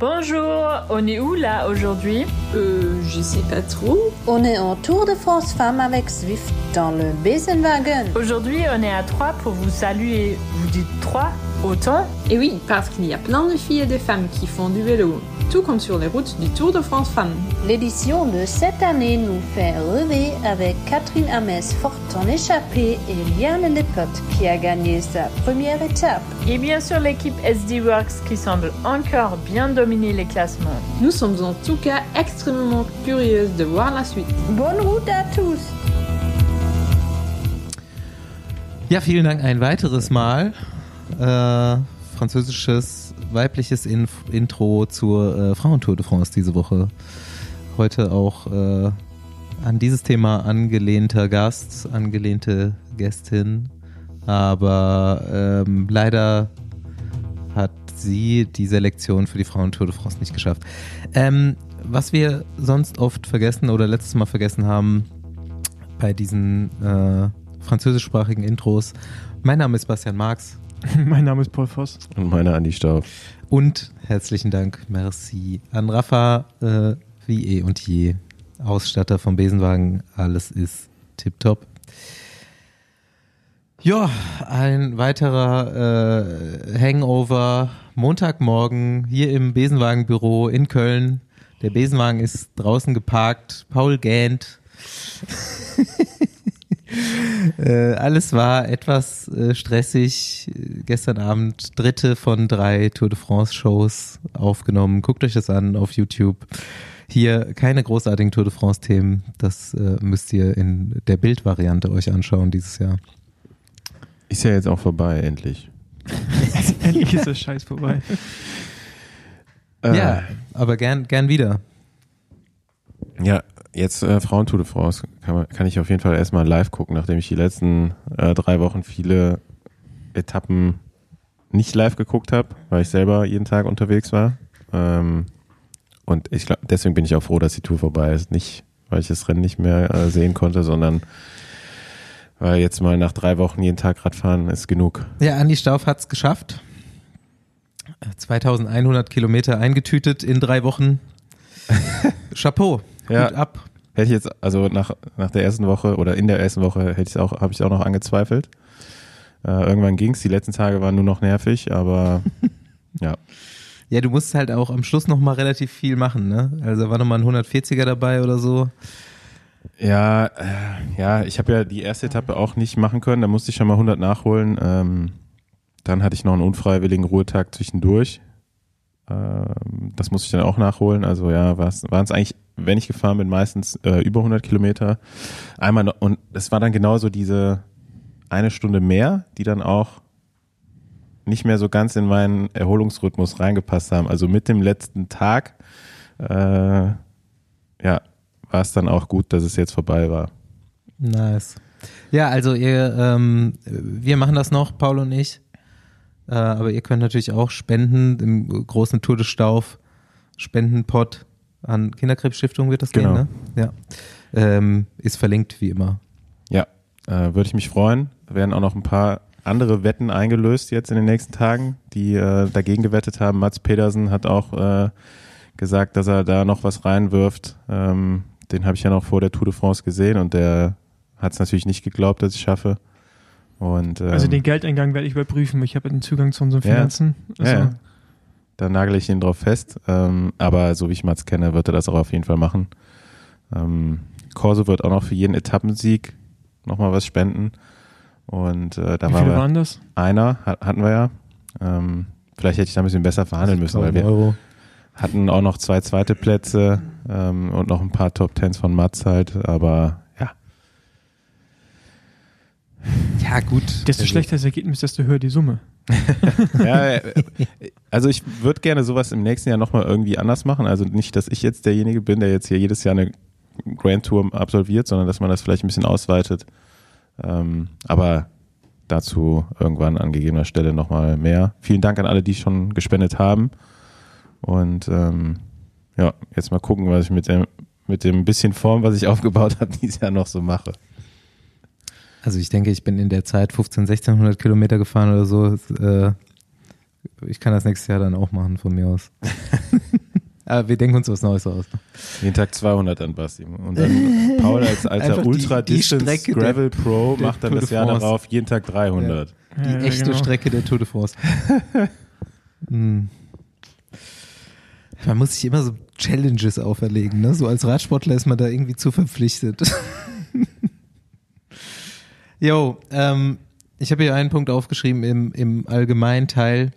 Bonjour, on est où là aujourd'hui? Euh, je sais pas trop. On est en Tour de France Femmes avec Swift dans le Besenwagen. Aujourd'hui, on est à Troyes pour vous saluer. Vous dites Troyes Autant Et oui, parce qu'il y a plein de filles et de femmes qui font du vélo, tout comme sur les routes du Tour de France Femmes. L'édition de cette année nous fait rêver avec Catherine Ames forte en échappée et Liane Lepote qui a gagné sa première étape. Et bien sûr l'équipe SD Works qui semble encore bien dominer les classements. Nous sommes en tout cas extrêmement curieuses de voir la suite. Bonne route à tous Ja, vielen Dank ein weiteres Mal. Äh, französisches weibliches Inf Intro zur äh, Frauentour de France diese Woche. Heute auch äh, an dieses Thema angelehnter Gast, angelehnte Gästin. Aber ähm, leider hat sie die Selektion für die Frauentour de France nicht geschafft. Ähm, was wir sonst oft vergessen oder letztes Mal vergessen haben bei diesen äh, französischsprachigen Intros. Mein Name ist Bastian Marx. Mein Name ist Paul Voss. Und meine Andi Staub. Und herzlichen Dank, merci an Rafa, äh, wie eh und je. Ausstatter vom Besenwagen, alles ist tipptopp. Ja, ein weiterer äh, Hangover. Montagmorgen hier im Besenwagenbüro in Köln. Der Besenwagen ist draußen geparkt. Paul gähnt. Äh, alles war etwas äh, stressig. Gestern Abend dritte von drei Tour de France Shows aufgenommen. Guckt euch das an auf YouTube. Hier keine großartigen Tour de France Themen. Das äh, müsst ihr in der Bildvariante euch anschauen dieses Jahr. Ist ja jetzt auch vorbei, endlich. Endlich ist der Scheiß vorbei. Ja, aber gern, gern wieder. Ja, jetzt äh, Frauentour de France kann, man, kann ich auf jeden Fall erstmal live gucken, nachdem ich die letzten äh, drei Wochen viele Etappen nicht live geguckt habe, weil ich selber jeden Tag unterwegs war. Ähm, und ich glaube, deswegen bin ich auch froh, dass die Tour vorbei ist. Nicht, weil ich das Rennen nicht mehr äh, sehen konnte, sondern weil jetzt mal nach drei Wochen jeden Tag Radfahren ist genug. Ja, Andi Stauf hat's geschafft. 2100 Kilometer eingetütet in drei Wochen. Chapeau. Ja. Hut ab. Hätte ich jetzt, also nach, nach der ersten Woche oder in der ersten Woche hätte ich auch, habe ich auch noch angezweifelt. Äh, irgendwann ging's. Die letzten Tage waren nur noch nervig, aber ja. Ja, du musst halt auch am Schluss noch mal relativ viel machen, ne? Also war noch mal ein 140er dabei oder so. Ja, äh, ja, ich habe ja die erste Etappe auch nicht machen können. Da musste ich schon mal 100 nachholen. Ähm, dann hatte ich noch einen unfreiwilligen Ruhetag zwischendurch. Ähm, das musste ich dann auch nachholen. Also ja, waren es eigentlich, wenn ich gefahren bin, meistens äh, über 100 Kilometer. Einmal noch, und es war dann genauso diese eine Stunde mehr, die dann auch nicht mehr so ganz in meinen Erholungsrhythmus reingepasst haben. Also mit dem letzten Tag, äh, ja, war es dann auch gut, dass es jetzt vorbei war. Nice. Ja, also ihr, ähm, wir machen das noch, Paul und ich. Äh, aber ihr könnt natürlich auch spenden im großen Tour de Stauf Spendenpot an Kinderkrebsstiftung wird das Genau. gehen, ne? Ja. Ähm, ist verlinkt wie immer. Ja, äh, würde ich mich freuen. Werden auch noch ein paar andere Wetten eingelöst jetzt in den nächsten Tagen, die äh, dagegen gewettet haben. Mats Pedersen hat auch äh, gesagt, dass er da noch was reinwirft. Ähm, den habe ich ja noch vor der Tour de France gesehen und der hat es natürlich nicht geglaubt, dass ich schaffe. Und ähm, Also den Geldeingang werde ich überprüfen. Ich habe den Zugang zu unseren Ja. Finanzen. Also, ja, ja. Da nagel ich ihn drauf fest. Ähm, aber so wie ich Mats kenne, wird er das auch auf jeden Fall machen. Ähm, Corso wird auch noch für jeden Etappensieg nochmal was spenden. Und äh, da Wie waren viele waren das? einer, hat, hatten wir ja. Ähm, vielleicht hätte ich da ein bisschen besser verhandeln müssen, weil wir Euro. hatten auch noch zwei zweite Plätze ähm, und noch ein paar Top Tens von Mats halt. Aber ja, gut. Desto Also, schlechter das Ergebnis, desto höher die Summe. ja, äh, also ich würde gerne sowas im nächsten Jahr nochmal irgendwie anders machen. Also nicht, dass ich jetzt derjenige bin, der jetzt hier jedes Jahr eine Grand Tour absolviert, sondern dass man das vielleicht ein bisschen ausweitet. Ähm, aber dazu irgendwann an gegebener Stelle nochmal mehr. Vielen Dank an alle, die schon gespendet haben. Und ähm, ja, jetzt mal gucken, was ich mit dem, mit dem bisschen Form, was ich aufgebaut habe, dieses Jahr noch so mache. Also ich denke, ich bin in der Zeit 15, 1600 Kilometer gefahren oder so. Äh, ich kann das nächstes Jahr dann auch machen von mir aus. Aber wir denken uns was Neues aus. Jeden Tag 200 an Basti. Und dann Paul als alter Einfach die- Ultra die Distance Strecke der- Gravel Pro macht dann das Jahr darauf jeden Tag 300. Die Ja, echte genau. Strecke der Tour de France. Hm. Man muss sich immer so Challenges auferlegen, ne? So als Radsportler ist man da irgendwie zu verpflichtet. Jo, ähm, ich habe hier einen Punkt aufgeschrieben im, im allgemeinen Teil.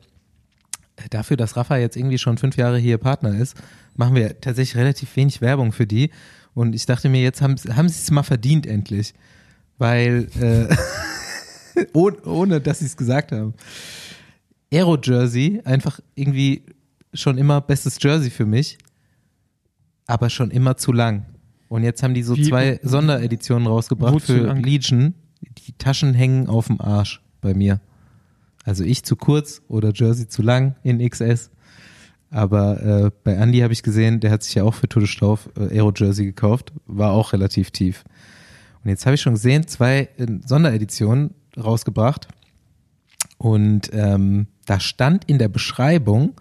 Dafür, dass Rafa jetzt irgendwie schon fünf Jahre hier Partner ist, machen wir tatsächlich relativ wenig Werbung für die. Und ich dachte mir, jetzt haben, haben sie es mal verdient endlich. Weil, äh, ohne, ohne dass sie es gesagt haben. Aero Jersey, einfach irgendwie schon immer bestes Jersey für mich, aber schon immer zu lang. Und jetzt haben die so Wie- zwei Sondereditionen rausgebracht für lang? Legion. Die Taschen hängen auf dem Arsch bei mir. Also ich zu kurz oder Jersey zu lang in XS. Aber äh, bei Andy habe ich gesehen, der hat sich ja auch für Tour de Stauf äh, Aero Jersey gekauft, war auch relativ tief. Und jetzt habe ich schon gesehen, zwei äh, Sondereditionen rausgebracht. Und ähm, da stand in der Beschreibung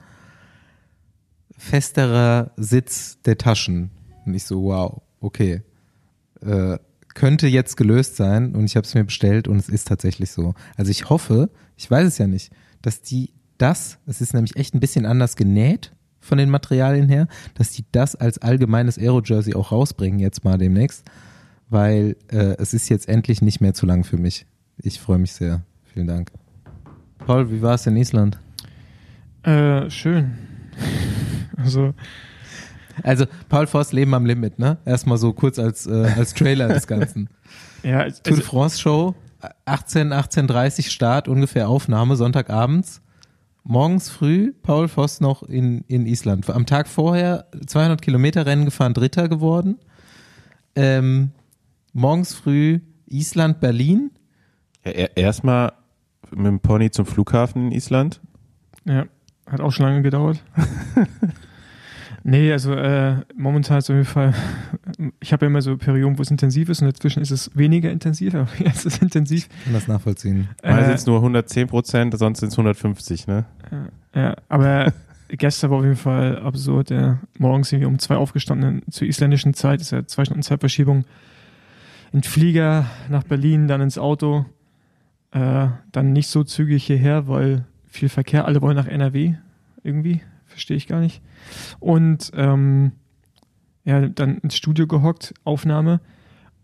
festerer Sitz der Taschen. Und ich so, wow, okay. Äh, könnte jetzt gelöst sein und ich habe es mir bestellt und es ist tatsächlich so. Also ich hoffe, ich weiß es ja nicht, dass die das, es ist nämlich echt ein bisschen anders genäht von den Materialien her, dass die das als allgemeines Aero-Jersey auch rausbringen jetzt mal demnächst, weil äh, es ist jetzt endlich nicht mehr zu lang für mich. Ich freue mich sehr. Vielen Dank. Paul, wie war es in Island? Äh, schön. Also, Also Paul Voss Leben am Limit, ne? Erstmal so kurz als, äh, als Trailer des Ganzen. ja, also, Tour de France Show, 18, 18.30 Start, ungefähr Aufnahme, Sonntagabends. Morgens früh Paul Voss noch in, in Island. Am Tag vorher 200 Kilometer Rennen gefahren, Dritter geworden. Ähm, morgens früh Island, Berlin. Ja, er- Erstmal mit dem Pony zum Flughafen in Island. ja, hat auch schon lange gedauert. nee, also äh, momentan ist auf jeden Fall, ich habe ja immer so Perioden, wo es intensiv ist und dazwischen ist es weniger intensiv, aber jetzt ist es intensiv. Kann das nachvollziehen. Mal Äh, sind es nur 110 Prozent, sonst sind es 150, ne? Ja, aber gestern war auf jeden Fall absurd. Ja. Morgens sind wir um zwei aufgestanden zur isländischen Zeit, ist ja zwei Stunden Zeitverschiebung. In Flieger nach Berlin, dann ins Auto. Äh, dann nicht so zügig hierher, weil viel Verkehr, alle wollen nach NRW irgendwie, verstehe ich gar nicht. Und ähm, ja, dann ins Studio gehockt, Aufnahme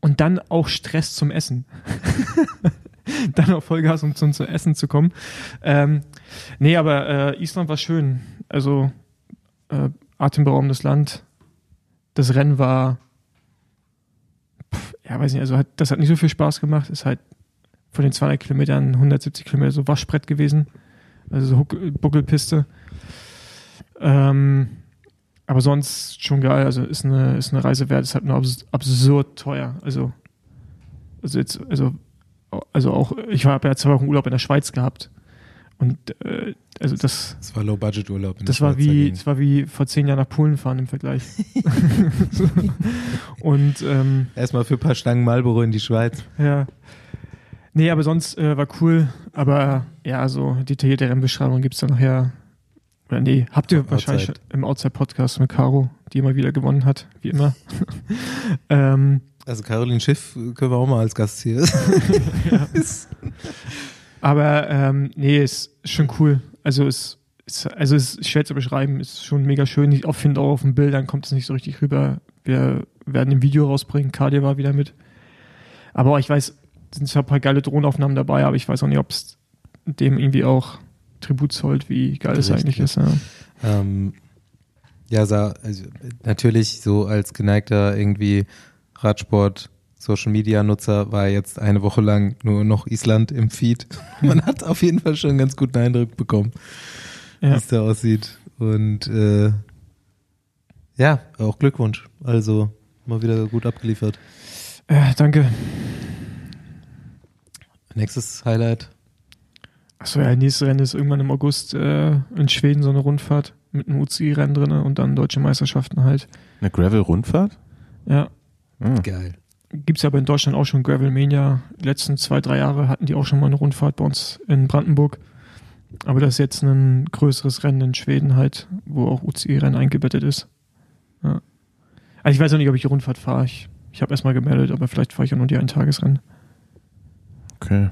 und dann auch Stress zum Essen. dann auch Vollgas, um zum, zum Essen zu kommen. Ähm, Nee, aber äh, Island war schön. Also äh, atemberaubendes Land. Das Rennen war, ja, weiß nicht, also hat, das hat nicht so viel Spaß gemacht. Ist halt von den 200 Kilometern 170 Kilometer so Waschbrett gewesen. Also so Buckelpiste. Ähm, aber sonst schon geil. Also ist eine, ist eine Reise wert. Ist halt nur abs absurd teuer. Also, also jetzt, also, also auch, ich habe ja zwei Wochen Urlaub in der Schweiz gehabt. Und äh, also das, Das war Low-Budget-Urlaub. das war wie, dagegen. das war wie vor zehn Jahren nach Polen fahren im Vergleich. Und ähm, Erstmal für ein paar Stangen Marlboro in die Schweiz. ja. Nee, aber sonst äh, war cool. Aber ja, so detaillierte Rennbeschreibungen gibt es dann nachher. Oder nee, habt ihr Outside. wahrscheinlich im Outside-Podcast mit Caro, die immer wieder gewonnen hat, wie immer. ähm, Also Caroline Schiff können wir auch mal als Gast hier. Aber ähm, nee, ist schon cool. Also es ist, also es ist schwer zu beschreiben, ist schon mega schön. Ich finde auch auf den Bildern kommt es nicht so richtig rüber. Wir werden ein Video rausbringen, Kadir war wieder mit. Aber ich weiß, es sind zwar ein paar geile Drohnenaufnahmen dabei, aber ich weiß auch nicht, ob es dem irgendwie auch Tribut zollt, wie geil es eigentlich ist. Ja. Ähm, ja, also natürlich so als geneigter irgendwie Radsport Social Media Nutzer war jetzt eine Woche lang nur noch Island im Feed. Man hat auf jeden Fall schon einen ganz guten Eindruck bekommen, wie Ja. es da aussieht. Und äh, ja, auch Glückwunsch. Also mal wieder gut abgeliefert. Äh, danke. Nächstes Highlight. Achso, ja, nächstes Rennen ist irgendwann im August äh, in Schweden so eine Rundfahrt mit einem UCI-Rennen drin und dann deutsche Meisterschaften halt. Eine Gravel-Rundfahrt? Ja, Hm. Geil. Gibt es aber in Deutschland auch schon Gravelmania. Die letzten zwei, drei Jahre hatten die auch schon mal eine Rundfahrt bei uns in Brandenburg. Aber das ist jetzt ein größeres Rennen in Schweden halt, wo auch UCI-Rennen eingebettet ist. Also ich weiß auch nicht, ob ich die Rundfahrt fahre. Ich, ich habe erstmal gemeldet, aber vielleicht fahre ich auch nur die Eintagesrennen. Okay.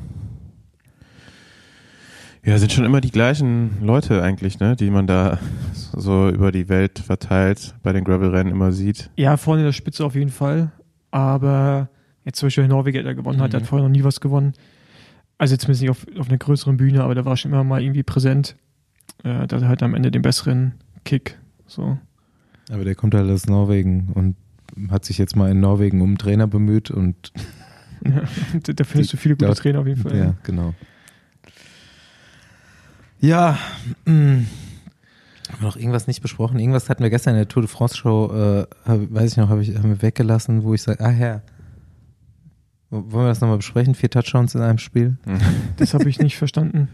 Ja, sind schon immer die gleichen Leute eigentlich, ne, die man da so über die Welt verteilt bei den Gravel-Rennen immer sieht. Ja, vorne in der Spitze auf jeden Fall. Aber jetzt zum Beispiel der Norweger, der gewonnen hat, der hat vorher noch nie was gewonnen. Also jetzt zumindest nicht auf, auf einer größeren Bühne, aber der war schon immer mal irgendwie präsent. Äh, da hat er halt am Ende den besseren Kick. So. Aber der kommt halt aus Norwegen und hat sich jetzt mal in Norwegen um einen Trainer bemüht und Ja, da findest du viele gute dort- Trainer auf jeden Fall. ja, genau. Ja, mh. haben wir noch irgendwas nicht besprochen? Irgendwas hatten wir gestern in der Tour de France Show, äh, hab, weiß ich noch, hab ich, haben wir weggelassen, wo ich sage, ah ja, wollen wir das nochmal besprechen? Vier Touchdowns in einem Spiel? Das habe ich nicht verstanden.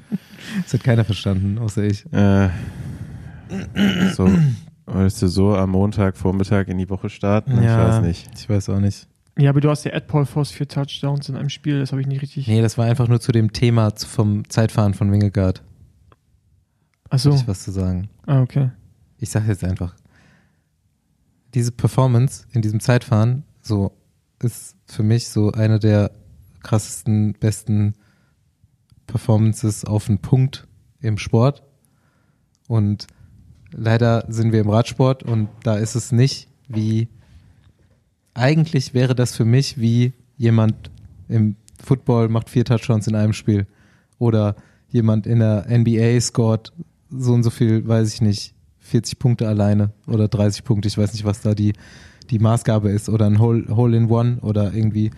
Das hat keiner verstanden, außer ich. Äh, so, wolltest du so am Montag Vormittag in die Woche starten? Ich weiß nicht. Ich weiß auch nicht. Ja, aber du hast ja Ed Paul Voss vier Touchdowns in einem Spiel, das habe ich nicht richtig. Nee, das war einfach nur zu dem Thema vom Zeitfahren von Wingegaard. Achso. Ich was zu sagen. Ah, okay. Ich sag jetzt einfach. Diese Performance in diesem Zeitfahren, so, ist für mich so eine der krassesten, besten Performances auf den Punkt im Sport. Und leider sind wir im Radsport und da ist es nicht wie, eigentlich wäre das für mich wie jemand im Football macht vier Touchdowns in einem Spiel. Oder jemand in der NBA scored so und so viel, weiß ich nicht, 40 Punkte alleine oder 30 Punkte, ich weiß nicht, was da die, die Maßgabe ist. Oder ein Hole, Hole in One oder irgendwie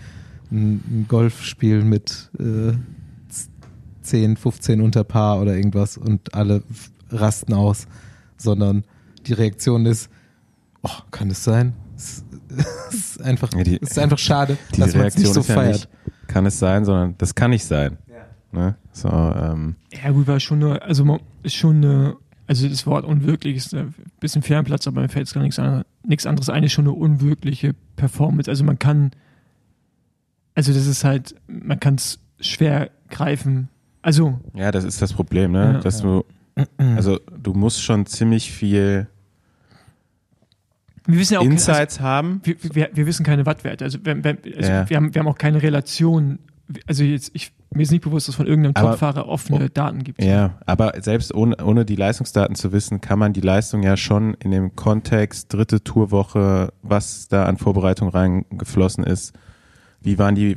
ein, ein Golfspiel mit äh, 10, 15 unter Paar oder irgendwas und alle rasten aus, sondern die Reaktion ist, oh, kann es sein? Es, es ist einfach, Ja, die- es ist einfach schade, Die dass man es Reaktion nicht so ist ja feiert. nicht, kann es sein, sondern das kann nicht sein. Ne? So, ähm, Ja, gut, war schon eine, also ist schon eine, also das Wort unwirklich ist ein bisschen Fernplatz, aber mir fällt jetzt gar nichts, an, nichts anderes ein, ist schon eine unwirkliche Performance. Also man kann, also das ist halt, man kann es schwer greifen. Also, ja, das ist das Problem, ne? Ja. Dass du, also du musst schon ziemlich viel wir wissen ja auch, Insights haben. also, wir, wir, wir wissen keine Wattwerte. Also, wir, also Ja. wir, haben, wir haben auch keine Relation. Also jetzt, ich, mir ist nicht bewusst, dass es von irgendeinem Aber- Topfahrer offene Daten gibt. Ja, aber selbst ohne, ohne die Leistungsdaten zu wissen, kann man die Leistung ja schon in dem Kontext dritte Tourwoche, was da an Vorbereitung reingeflossen ist, wie waren die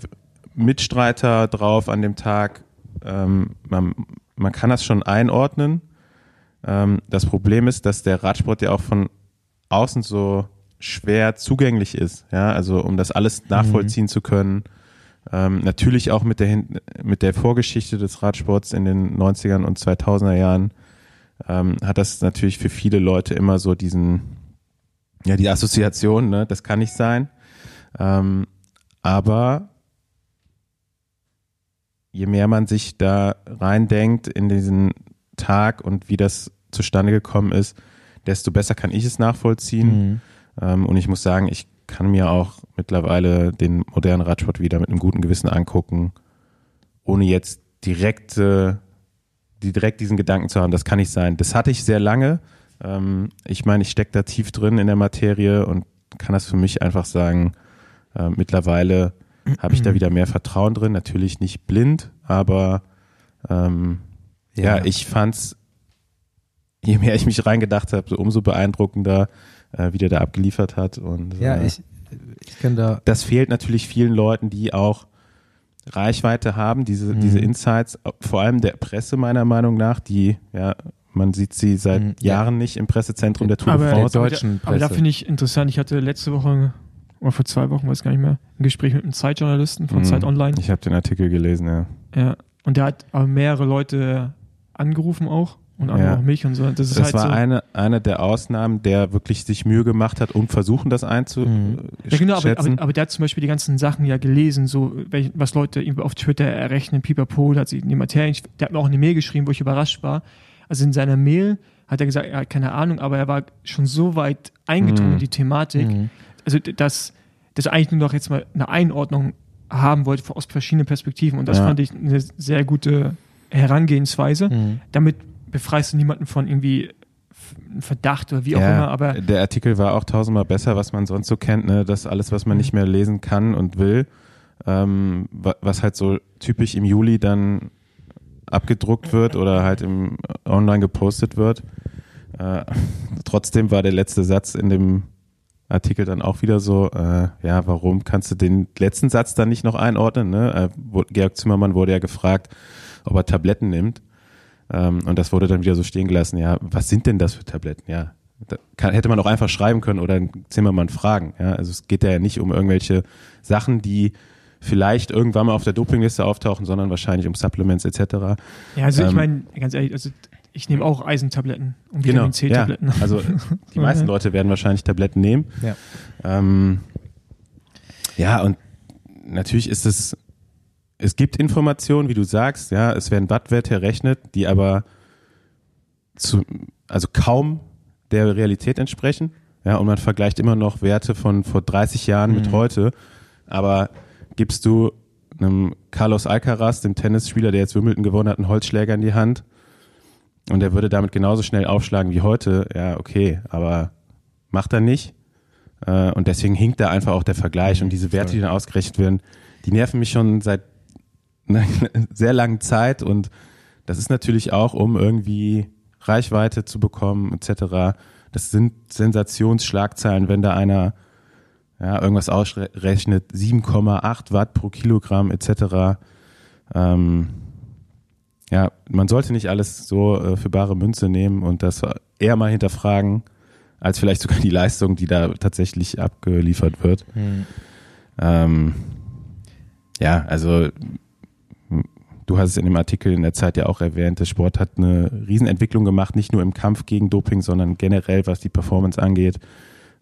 Mitstreiter drauf an dem Tag, ähm, man, man kann das schon einordnen. Ähm, das Problem ist, dass der Radsport ja auch von außen so schwer zugänglich ist, ja, also um das alles nachvollziehen zu können. Ähm, natürlich auch mit der, mit der Vorgeschichte des Radsports in den 90ern und 2000er Jahren ähm, hat das natürlich für viele Leute immer so diesen, ja, die Assoziation, ne, das kann nicht sein. Ähm, aber je mehr man sich da reindenkt in diesen Tag und wie das zustande gekommen ist, desto besser kann ich es nachvollziehen. Mhm. Ähm, und ich muss sagen, ich kann mir auch mittlerweile den modernen Radsport wieder mit einem guten Gewissen angucken, ohne jetzt direkt, äh, direkt diesen Gedanken zu haben, das kann nicht sein. Das hatte ich sehr lange. Ähm, ich meine, ich stecke da tief drin in der Materie und kann das für mich einfach sagen, äh, mittlerweile habe ich da wieder mehr Vertrauen drin. Natürlich nicht blind, aber ähm, ja. ich fand's, je mehr ich mich reingedacht habe, so umso beeindruckender, äh, wie der da abgeliefert hat. Und Ja, äh, ich, ich kann da. das fehlt natürlich vielen Leuten, die auch Reichweite haben, diese, Mhm. diese Insights, vor allem der Presse meiner Meinung nach, die, ja, man sieht sie seit Mhm, ja. Jahren nicht im Pressezentrum der Tour Aber- de France. der deutschen Aber da Presse. finde ich interessant, ich hatte letzte Woche oder vor zwei Wochen, weiß gar nicht mehr, ein Gespräch mit einem Zeitjournalisten von Mhm. Zeit Online. Ich habe den Artikel gelesen, ja. Ja. Und der hat mehrere Leute angerufen auch und andere Ja. auch mich und so. Das ist Das halt war so. eine, eine der Ausnahmen, der wirklich sich Mühe gemacht hat, um versuchen, das Mhm. einzuschätzen. ja, genau, aber, aber, aber der hat zum Beispiel die ganzen Sachen ja gelesen, so was Leute auf Twitter errechnen, Pipapo, hat sich in die Materie, der hat mir auch eine Mail geschrieben, wo ich überrascht war. Also in seiner Mail hat er gesagt, er hat keine Ahnung, aber er war schon so weit eingedrungen Mhm. in die Thematik, Mhm. also dass, er eigentlich nur noch jetzt mal eine Einordnung haben wollte aus verschiedenen Perspektiven. Und das Ja. fand ich eine sehr gute Herangehensweise. Mhm. Damit befreist du niemanden von irgendwie Verdacht oder wie auch Ja, immer, aber der Artikel war auch tausendmal besser, was man sonst so kennt, ne? dass alles, was man nicht mehr lesen kann und will, ähm, wa- was halt so typisch im Juli dann abgedruckt wird oder halt im online gepostet wird. Äh, trotzdem war der letzte Satz in dem Artikel dann auch wieder so, äh, ja, warum kannst du den letzten Satz dann nicht noch einordnen? Ne? Äh, Georg Zimmermann wurde ja gefragt, ob er Tabletten nimmt. Ähm, und das wurde dann wieder so stehen gelassen. Ja, was sind denn das für Tabletten? Ja, kann, hätte man auch einfach schreiben können oder einen Zimmermann fragen. Ja, also es geht ja nicht um irgendwelche Sachen, die vielleicht irgendwann mal auf der Dopingliste auftauchen, sondern wahrscheinlich um Supplements etc. ja, also ich ähm, meine, ganz ehrlich, also ich nehme auch Eisentabletten und Genau. Vitamin C-Tabletten. Ja, also die meisten Leute werden wahrscheinlich Tabletten nehmen. Ja. Ähm, ja, und natürlich ist es, es gibt Informationen, wie du sagst, ja, es werden Wattwerte errechnet, die aber zu, also kaum der Realität entsprechen. Ja, und man vergleicht immer noch Werte von vor 30 Jahren mit heute. Aber gibst du einem Carlos Alcaraz, dem Tennisspieler, der jetzt Wimbledon gewonnen hat, einen Holzschläger in die Hand und der würde damit genauso schnell aufschlagen wie heute, ja, okay, aber macht er nicht. Äh, und deswegen hinkt da einfach auch der Vergleich und diese Werte, die dann ausgerechnet werden, die nerven mich schon seit einer sehr langen Zeit und das ist natürlich auch, um irgendwie Reichweite zu bekommen, etc. Das sind Sensationsschlagzeilen, wenn da einer ja, irgendwas ausrechnet, 7,8 Watt pro Kilogramm, etc. Ähm, ja, man sollte nicht alles so äh, für bare Münze nehmen und das eher mal hinterfragen, als vielleicht sogar die Leistung, die da tatsächlich abgeliefert wird. Ähm, ja, also du hast es in dem Artikel in der Zeit ja auch erwähnt, der Sport hat eine Riesenentwicklung gemacht, nicht nur im Kampf gegen Doping, sondern generell, was die Performance angeht.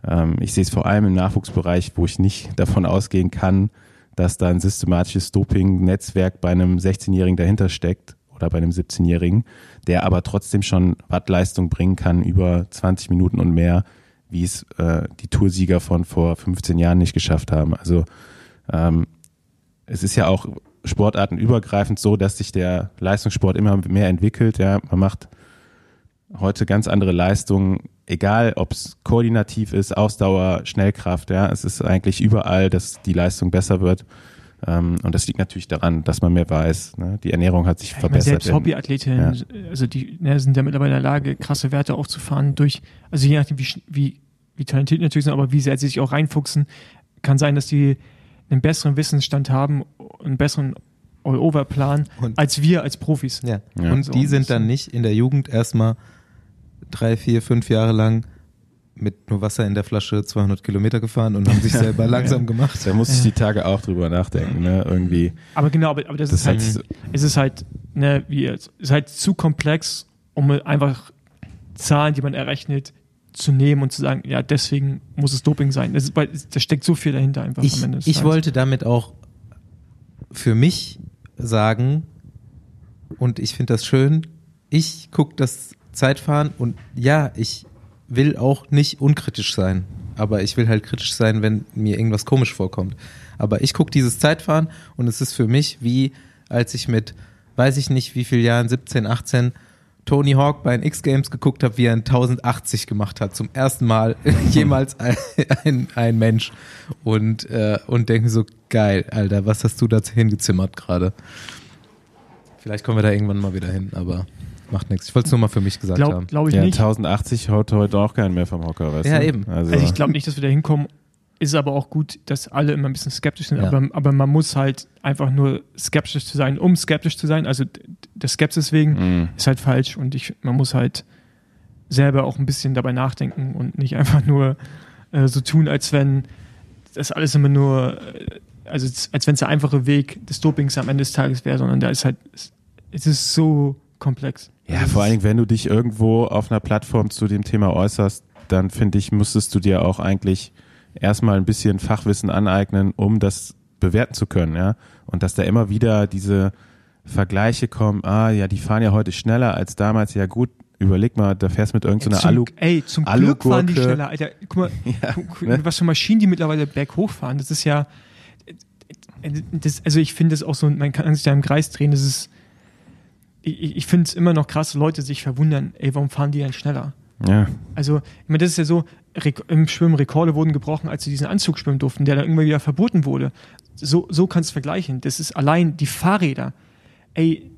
Ähm, ich sehe es vor allem im Nachwuchsbereich, wo ich nicht davon ausgehen kann, dass da ein systematisches Doping-Netzwerk bei einem 16-Jährigen dahinter steckt oder bei einem 17-Jährigen, der aber trotzdem schon Wattleistung bringen kann über 20 Minuten und mehr, wie es äh, die Toursieger von vor 15 Jahren nicht geschafft haben. Also ähm, es ist ja auch sportartenübergreifend so, dass sich der Leistungssport immer mehr entwickelt. Ja, man macht heute ganz andere Leistungen, egal ob es koordinativ ist, Ausdauer, Schnellkraft. Ja, es ist eigentlich überall, dass die Leistung besser wird. Ähm, und das liegt natürlich daran, dass man mehr weiß. Ne? Die Ernährung hat sich Ich meine, verbessert. selbst Hobbyathletinnen, also die ne, sind ja mittlerweile in der Lage, krasse Werte aufzufahren durch, also je nachdem, wie, wie, wie talentiert natürlich sind, aber wie sehr sie sich auch reinfuchsen, kann sein, dass die einen besseren Wissensstand haben, einen besseren All-Over-Plan als wir als Profis. Ja. Ja. Und So die sind dann nicht in der Jugend erstmal drei, vier, fünf Jahre lang mit nur Wasser in der Flasche 200 Kilometer gefahren und haben sich selber langsam gemacht. Da muss ich die Tage auch drüber nachdenken. Ne? Irgendwie. Aber genau, aber, aber das, Das ist halt, es ist halt, ne, wie jetzt, es ist halt zu komplex, um einfach Zahlen, die man errechnet, zu nehmen und zu sagen, ja, deswegen muss es Doping sein. Das ist, weil da steckt so viel dahinter einfach Ich, am Ende ich wollte damit auch für mich sagen, und ich finde das schön, ich gucke das Zeitfahren und ja, ich will auch nicht unkritisch sein. Aber ich will halt kritisch sein, wenn mir irgendwas komisch vorkommt. Aber ich gucke dieses Zeitfahren und es ist für mich wie, als ich mit, weiß ich nicht wie viel Jahren, 17, 18, Tony Hawk bei den X-Games geguckt habe, wie er ein 1080 gemacht hat. Zum ersten Mal jemals ein, ein, ein Mensch. Und, äh, und denke so, geil, Alter, was hast du da hingezimmert gerade? Vielleicht kommen wir da irgendwann mal wieder hin, aber macht nichts. Ich wollte es nur mal für mich gesagt Glaube haben. glaub ich ja, nicht. 1080 haut heute auch keinen mehr vom Hocker, weißt Ja, du? eben. Also, Also ich glaube nicht, dass wir da hinkommen. Ist aber auch gut, dass alle immer ein bisschen skeptisch sind. Ja. Aber, aber man muss halt einfach nur skeptisch zu sein, um skeptisch zu sein. Also der Skepsis wegen mh. ist halt falsch. Und ich, man muss halt selber auch ein bisschen dabei nachdenken und nicht einfach nur äh, so tun, als wenn das alles immer nur, äh, also als wenn es der einfache Weg des Dopings am Ende des Tages wäre, sondern da ist halt, es, ist so komplex. Ja, Also vor allen Dingen, wenn du dich irgendwo auf einer Plattform zu dem Thema äußerst, dann finde ich, müsstest du dir auch eigentlich erstmal ein bisschen Fachwissen aneignen, um das bewerten zu können, ja. Und dass da immer wieder diese Vergleiche kommen, ah ja, die fahren ja heute schneller als damals, ja gut, überleg mal, da fährst du mit irgendeiner zum, Alu. ey, zum Alugurke. Glück fahren die schneller, Alter. Guck mal, guck, ne? was für Maschinen die mittlerweile berghoch fahren. Das ist ja, das, also ich finde es auch so, man kann sich da im Kreis drehen, das ist, ich, ich finde es immer noch krass, Leute sich verwundern, ey, warum fahren die denn schneller? Ja. Also, ich meine, das ist ja so, im Schwimmen Rekorde wurden gebrochen, als sie diesen Anzug schwimmen durften, der dann irgendwann wieder verboten wurde. So, so kannst du vergleichen. Das ist allein die Fahrräder. Ey,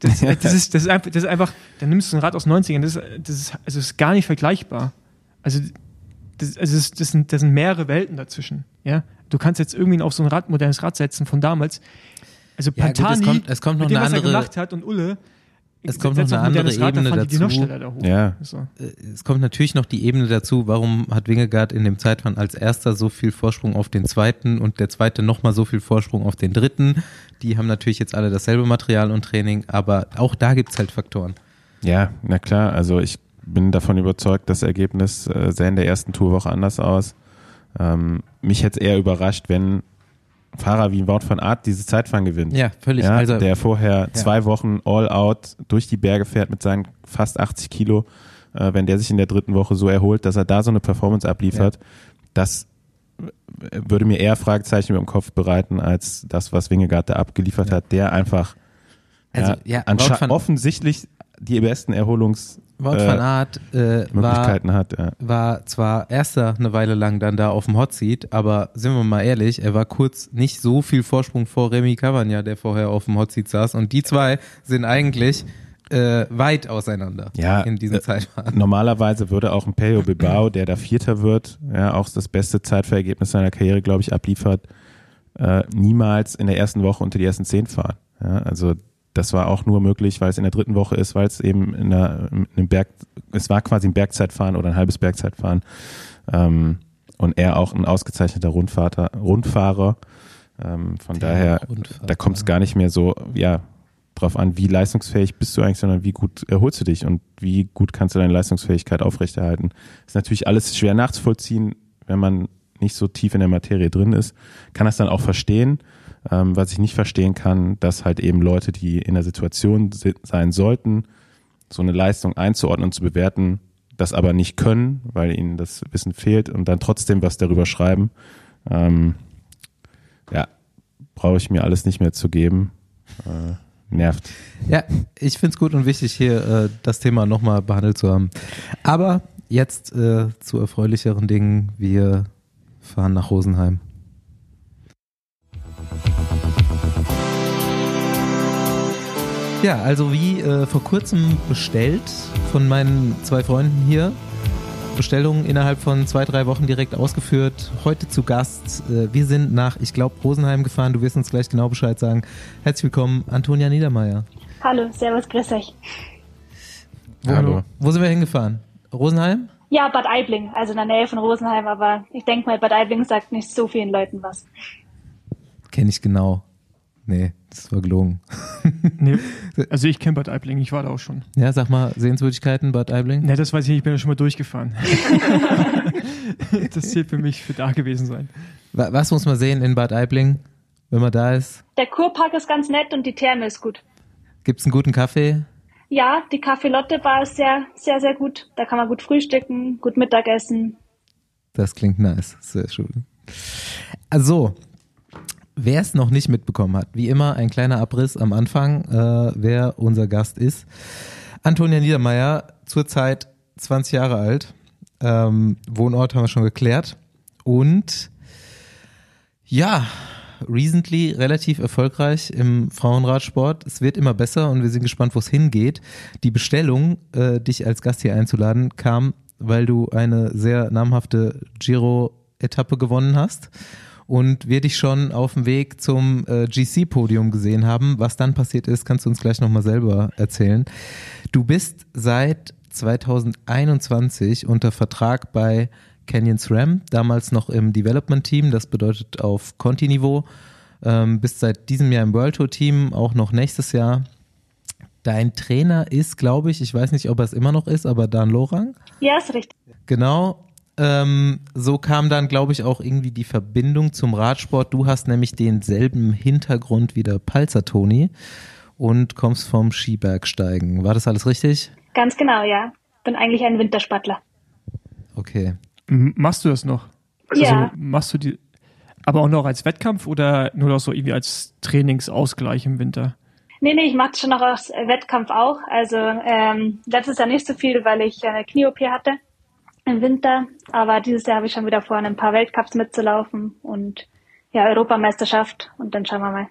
das, das, ist, das, ist, einfach, das ist einfach, dann nimmst du ein Rad aus 90ern, das ist, das ist, also ist gar nicht vergleichbar. Also, das, also das, das, sind, das sind mehrere Welten dazwischen. Ja? Du kannst jetzt irgendwie auf so ein Rad, modernes Rad setzen von damals. Also Ja, gut, es Pantani, kommt- es kommt noch mit dem, was er andere- gemacht hat und Ulle, Es kommt noch eine andere Rad, Ebene dazu. da. Ja. So. es kommt natürlich noch die Ebene dazu, warum hat Wingegaard in dem Zeitfahren als erster so viel Vorsprung auf den zweiten und der zweite nochmal so viel Vorsprung auf den dritten. Die haben natürlich jetzt alle dasselbe Material und Training, aber auch da gibt's halt Faktoren. Ja, na klar. Also ich bin davon überzeugt, das Ergebnis äh, sähe in der ersten Tourwoche anders aus. Ähm, mich hätte es eher überrascht, wenn Fahrer wie Wout van Aert dieses Zeitfahren gewinnt. Ja, völlig. Ja, also, der vorher zwei Wochen all out durch die Berge fährt mit seinen fast 80 Kilo. Äh, wenn der sich in der dritten Woche so erholt, dass er da so eine Performance abliefert, das äh, würde mir eher Fragezeichen über dem Kopf bereiten, als das, was Wingegaard da abgeliefert hat, der einfach also, ja, ja, offensichtlich die besten Erholungsmöglichkeiten Wout van Aert äh, war, hat. Ja. war zwar erster eine Weile lang dann da auf dem Hot Seat, aber sind wir mal ehrlich, er war kurz nicht so viel Vorsprung vor Remy Cavagna, der vorher auf dem Hot Seat saß und die zwei sind eigentlich äh, weit auseinander Ja, in diesem äh, Zeitfahren. Normalerweise würde auch ein Pello Bilbao, der da Vierter wird, ja, auch das beste Zeitverergebnis seiner Karriere, glaube ich, abliefert, äh, niemals in der ersten Woche unter die ersten zehn fahren. Ja, also das war auch nur möglich, weil es in der dritten Woche ist, weil es eben in, einer, in einem Berg, es war quasi ein Bergzeitfahren oder ein halbes Bergzeitfahren. Ähm, und er auch ein ausgezeichneter Rundvater, Rundfahrer. Ähm, von daher, Rundfahrer. da kommt es gar nicht mehr so, ja, drauf an, wie leistungsfähig bist du eigentlich, sondern wie gut erholst du dich und wie gut kannst du deine Leistungsfähigkeit aufrechterhalten. Ist natürlich alles schwer nachzuvollziehen, wenn man nicht so tief in der Materie drin ist. Kann das dann auch verstehen. Ähm, was ich nicht verstehen kann, dass halt eben Leute, die in der Situation si- sein sollten, so eine Leistung einzuordnen und zu bewerten, das aber nicht können, weil ihnen das Wissen fehlt und dann trotzdem was darüber schreiben. Ähm, ja, brauche ich mir alles nicht mehr zu geben. Äh, nervt. Ja, ich find's gut und wichtig, hier äh, das Thema nochmal behandelt zu haben. Aber jetzt äh, zu erfreulicheren Dingen. Wir fahren nach Rosenheim. Ja, also wie äh, vor kurzem bestellt von meinen zwei Freunden hier. Bestellungen innerhalb von zwei, drei Wochen direkt ausgeführt. Heute zu Gast. Äh, wir sind nach, ich glaube, Rosenheim gefahren. Du wirst uns gleich genau Bescheid sagen. Herzlich willkommen, Antonia Niedermeyer. Hallo, servus, grüß euch. Wo, Hallo. Wo sind wir hingefahren? Rosenheim? Ja, Bad Aibling, also in der Nähe von Rosenheim, aber ich denke mal, Bad Aibling sagt nicht so vielen Leuten was. Kenne ich genau. Nee, das war gelogen. Nee, also ich kenne Bad Aibling, ich war da auch schon. Ja, sag mal, Sehenswürdigkeiten Bad Aibling? Ne, das weiß ich nicht, ich bin ja schon mal durchgefahren. das zählt für mich für da gewesen sein. Wa- Was muss man sehen in Bad Aibling, wenn man da ist? Der Kurpark ist ganz nett und die Therme ist gut. Gibt's einen guten Kaffee? Ja, die Café Lotte Bar ist sehr, sehr, sehr gut. Da kann man gut frühstücken, gut Mittagessen. Das klingt nice. Sehr schön. Also, wer es noch nicht mitbekommen hat, wie immer ein kleiner Abriss am Anfang, äh, wer unser Gast ist. Antonia Niedermeyer, zurzeit 20 Jahre alt. Ähm, Wohnort haben wir schon geklärt. Und ja, recently relativ erfolgreich im Frauenradsport. Es wird immer besser und wir sind gespannt, wo es hingeht. Die Bestellung, äh, dich als Gast hier einzuladen, kam, weil du eine sehr namhafte Giro-Etappe gewonnen hast und wir dich schon auf dem Weg zum äh, GC-Podium gesehen haben. Was dann passiert ist, kannst du uns gleich nochmal selber erzählen. Du bist seit 2021 unter Vertrag bei Canyon SRAM, damals noch im Development-Team, das bedeutet auf Conti-Niveau. Ähm, bist seit diesem Jahr im World Tour Team, auch noch nächstes Jahr. Dein Trainer ist, glaube ich, ich weiß nicht, ob er es immer noch ist, aber Dan Lorang. Ja, ist richtig. Genau. Ähm, so kam dann, glaube ich, auch irgendwie die Verbindung zum Radsport. Du hast nämlich denselben Hintergrund wie der Palzer Toni und kommst vom Skibergsteigen. War das alles richtig? Ganz genau, ja. Bin eigentlich ein Winterspattler. Okay. M machst du das noch? Ja. Also machst du die, aber auch noch als Wettkampf oder nur noch so irgendwie als Trainingsausgleich im Winter? Nee, nee, ich mache schon noch aus Wettkampf auch. Also ähm, letztes Jahr nicht so viel, weil ich eine Knie-OP hatte im Winter. Aber dieses Jahr habe ich schon wieder vor, ein paar Weltcups mitzulaufen und ja, Europameisterschaft und dann schauen wir mal.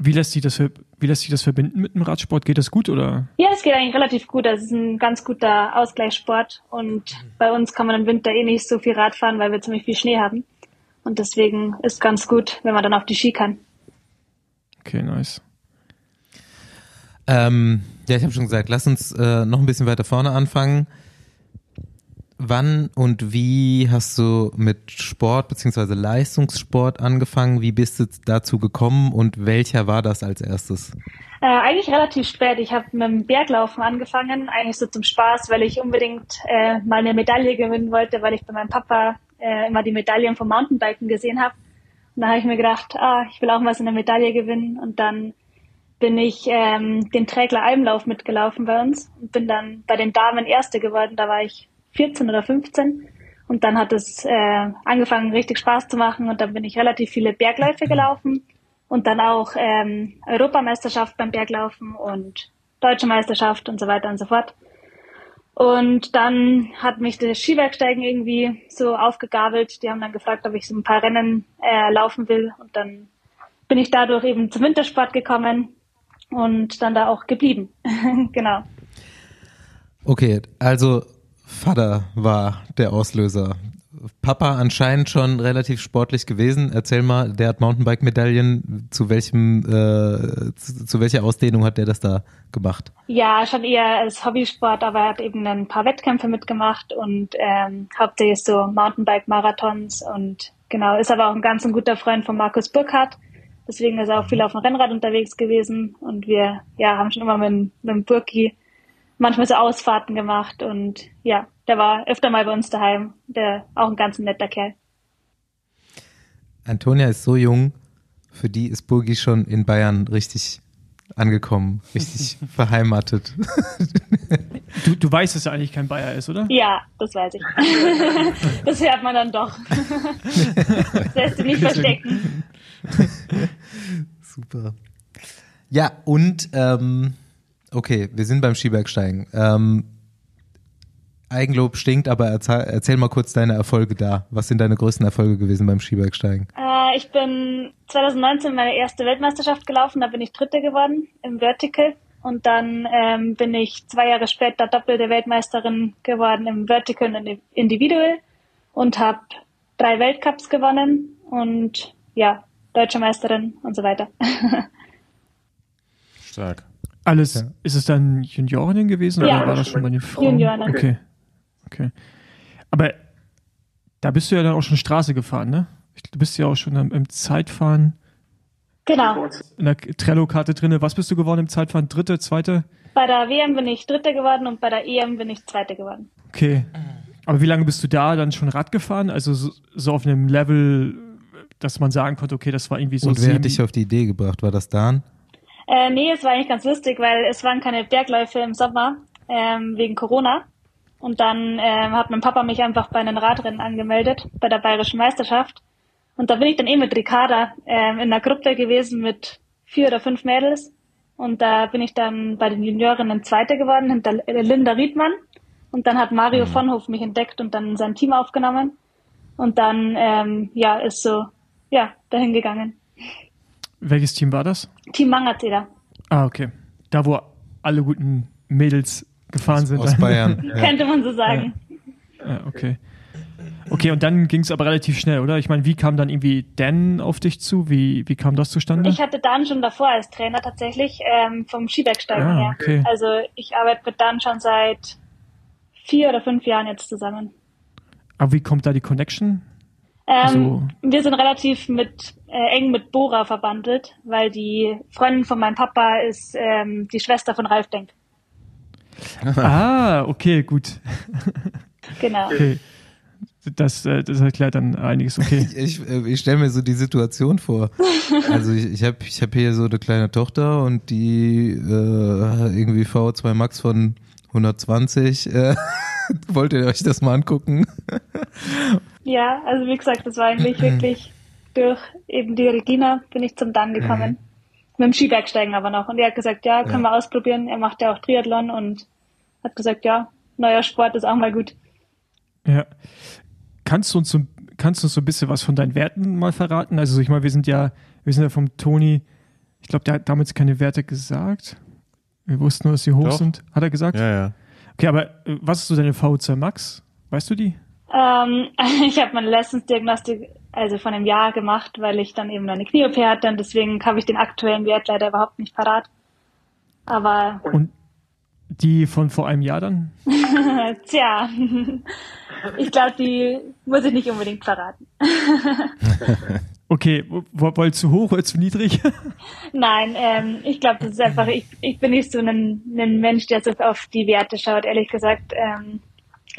Wie lässt sich das, wie lässt sich das verbinden mit dem Radsport? Geht das gut oder? Ja, es geht eigentlich relativ gut. Das ist ein ganz guter Ausgleichssport und bei uns kann man im Winter eh nicht so viel Rad fahren, weil wir ziemlich viel Schnee haben. Und deswegen ist ganz gut, wenn man dann auf die Ski kann. Okay, nice. Ähm, ja, ich habe schon gesagt, lass uns äh, noch ein bisschen weiter vorne anfangen. Wann und wie hast du mit Sport bzw. Leistungssport angefangen? Wie bist du dazu gekommen und welcher war das als erstes? Äh, eigentlich relativ spät. Ich habe mit dem Berglaufen angefangen, eigentlich so zum Spaß, weil ich unbedingt äh, mal eine Medaille gewinnen wollte, weil ich bei meinem Papa äh, immer die Medaillen vom Mountainbiken gesehen habe. Und da habe ich mir gedacht, ah, ich will auch mal so eine Medaille gewinnen. Und dann bin ich ähm, den Trägler Almlauf mitgelaufen bei uns und bin dann bei den Damen Erste geworden. Da war ich 14 oder 15. Und dann hat es äh, angefangen, richtig Spaß zu machen. Und dann bin ich relativ viele Bergläufe gelaufen und dann auch ähm, Europameisterschaft beim Berglaufen und Deutsche Meisterschaft und so weiter und so fort. Und dann hat mich das Skibergsteigen irgendwie so aufgegabelt. Die haben dann gefragt, ob ich so ein paar Rennen äh, laufen will. Und dann bin ich dadurch eben zum Wintersport gekommen und dann da auch geblieben. genau. Okay, also Vater war der Auslöser. Papa anscheinend schon relativ sportlich gewesen. Erzähl mal, der hat Mountainbike-Medaillen. Zu welchem, äh, zu, zu, welcher Ausdehnung hat der das da gemacht? Ja, schon eher als Hobbysport, aber er hat eben ein paar Wettkämpfe mitgemacht und ähm, hauptsächlich so Mountainbike-Marathons und genau, ist aber auch ein ganz ein guter Freund von Markus Burkhardt. Deswegen ist er auch viel auf dem Rennrad unterwegs gewesen und wir ja, haben schon immer mit, mit dem Burki manchmal so Ausfahrten gemacht und ja, der war öfter mal bei uns daheim. Der auch ein ganz netter Kerl. Antonia ist so jung, für die ist Burgi schon in Bayern richtig angekommen, richtig verheimatet. Du, du weißt, dass er eigentlich kein Bayer ist, oder? Ja, das weiß ich. das hört man dann doch. das lässt sich nicht verstecken. Super. Ja, und ähm, okay, wir sind beim Skibergsteigen. Ähm, Eigenlob stinkt, aber erzähl, erzähl, mal kurz deine Erfolge da. Was sind deine größten Erfolge gewesen beim Skibergsteigen? Äh, ich bin 2019 meine erste Weltmeisterschaft gelaufen, da bin ich Dritte geworden im Vertical. Und dann ähm, bin ich zwei Jahre später doppelte Weltmeisterin geworden im Vertical und Individual und habe drei Weltcups gewonnen und ja, deutsche Meisterin und so weiter. Stark. Alles, ja. ist es dann Juniorinnen gewesen ja, oder war das schon bei den Frauen? Juniorinnen. Okay. Okay. Aber da bist du ja dann auch schon Straße gefahren, ne? Du bist ja auch schon im Zeitfahren. Genau. In der Trello-Karte drin. Was bist du geworden im Zeitfahren? Dritte, zweite? Bei der WM bin ich Dritte geworden und bei der EM bin ich Zweite geworden. Okay. Aber wie lange bist du da dann schon Rad gefahren? Also so, so auf einem Level, dass man sagen konnte, okay, das war irgendwie so. Und wer hat dich auf die Idee gebracht? War das Dan? Äh, nee, es war eigentlich ganz lustig, weil es waren keine Bergläufe im Sommer ähm, wegen Corona. Und dann ähm, hat mein Papa mich einfach bei einem Radrennen angemeldet, bei der Bayerischen Meisterschaft. Und da bin ich dann eh mit Ricarda ähm, in einer Gruppe gewesen mit vier oder fünf Mädels. Und da bin ich dann bei den Juniorinnen Zweite geworden, hinter Linda Riedmann. Und dann hat Mario mhm. Vonhof mich entdeckt und dann sein Team aufgenommen. Und dann, ähm, ja, ist so, ja, dahin gegangen. Welches Team war das? Team Mangateda. Ah, okay. Da, wo alle guten Mädels gefahren aus, sind. Aus Bayern. ja. Könnte man so sagen. Ja, ja okay. Okay, und dann ging es aber relativ schnell, oder? Ich meine, wie kam dann irgendwie Dan auf dich zu? Wie, wie kam das zustande? Ich hatte Dan schon davor als Trainer tatsächlich, ähm, vom Skibergsteigen ah, her. Okay. Also ich arbeite mit Dan schon seit vier oder fünf Jahren jetzt zusammen. Aber wie kommt da die Connection? Ähm, also, wir sind relativ mit äh, eng mit Bora verbandelt, weil die Freundin von meinem Papa ist ähm, die Schwester von Ralf Denk. ah, okay, gut. Genau. Okay. Das, äh, das erklärt dann einiges, okay. Ich, ich, ich stelle mir so die Situation vor. Also ich, ich habe ich hab hier so eine kleine Tochter und die äh, irgendwie V2 Max von 120. Äh, wollt ihr euch das mal angucken? Ja, also wie gesagt, das war eigentlich wirklich durch eben die Regina bin ich zum Dan gekommen. mit dem Skibergsteigen aber noch. Und er hat gesagt, ja, können ja. wir ausprobieren. Er macht ja auch Triathlon und hat gesagt, ja, neuer Sport ist auch mal gut. Ja. Kannst du uns so, kannst du uns so ein bisschen was von deinen Werten mal verraten? Also ich meine, wir sind ja, wir sind ja vom Toni, ich glaube, der hat damals keine Werte gesagt. Wir wussten nur, dass sie hoch Doch. sind. Hat er gesagt? Ja, ja. Okay, aber äh, was ist so deine VO2 Max? Weißt du die? Ähm, ich habe meine Leistungsdiagnostik also von einem Jahr gemacht, weil ich dann eben eine Knie-OP hatte und deswegen habe ich den aktuellen Wert leider überhaupt nicht parat. Aber. Und die von vor einem Jahr dann? Tja, ich glaube, die muss ich nicht unbedingt verraten. okay, wollt zu hoch oder zu niedrig? Nein, ähm, ich glaube, das ist einfach, ich, ich bin nicht so ein, ein Mensch, der so auf die Werte schaut, ehrlich gesagt. Ähm,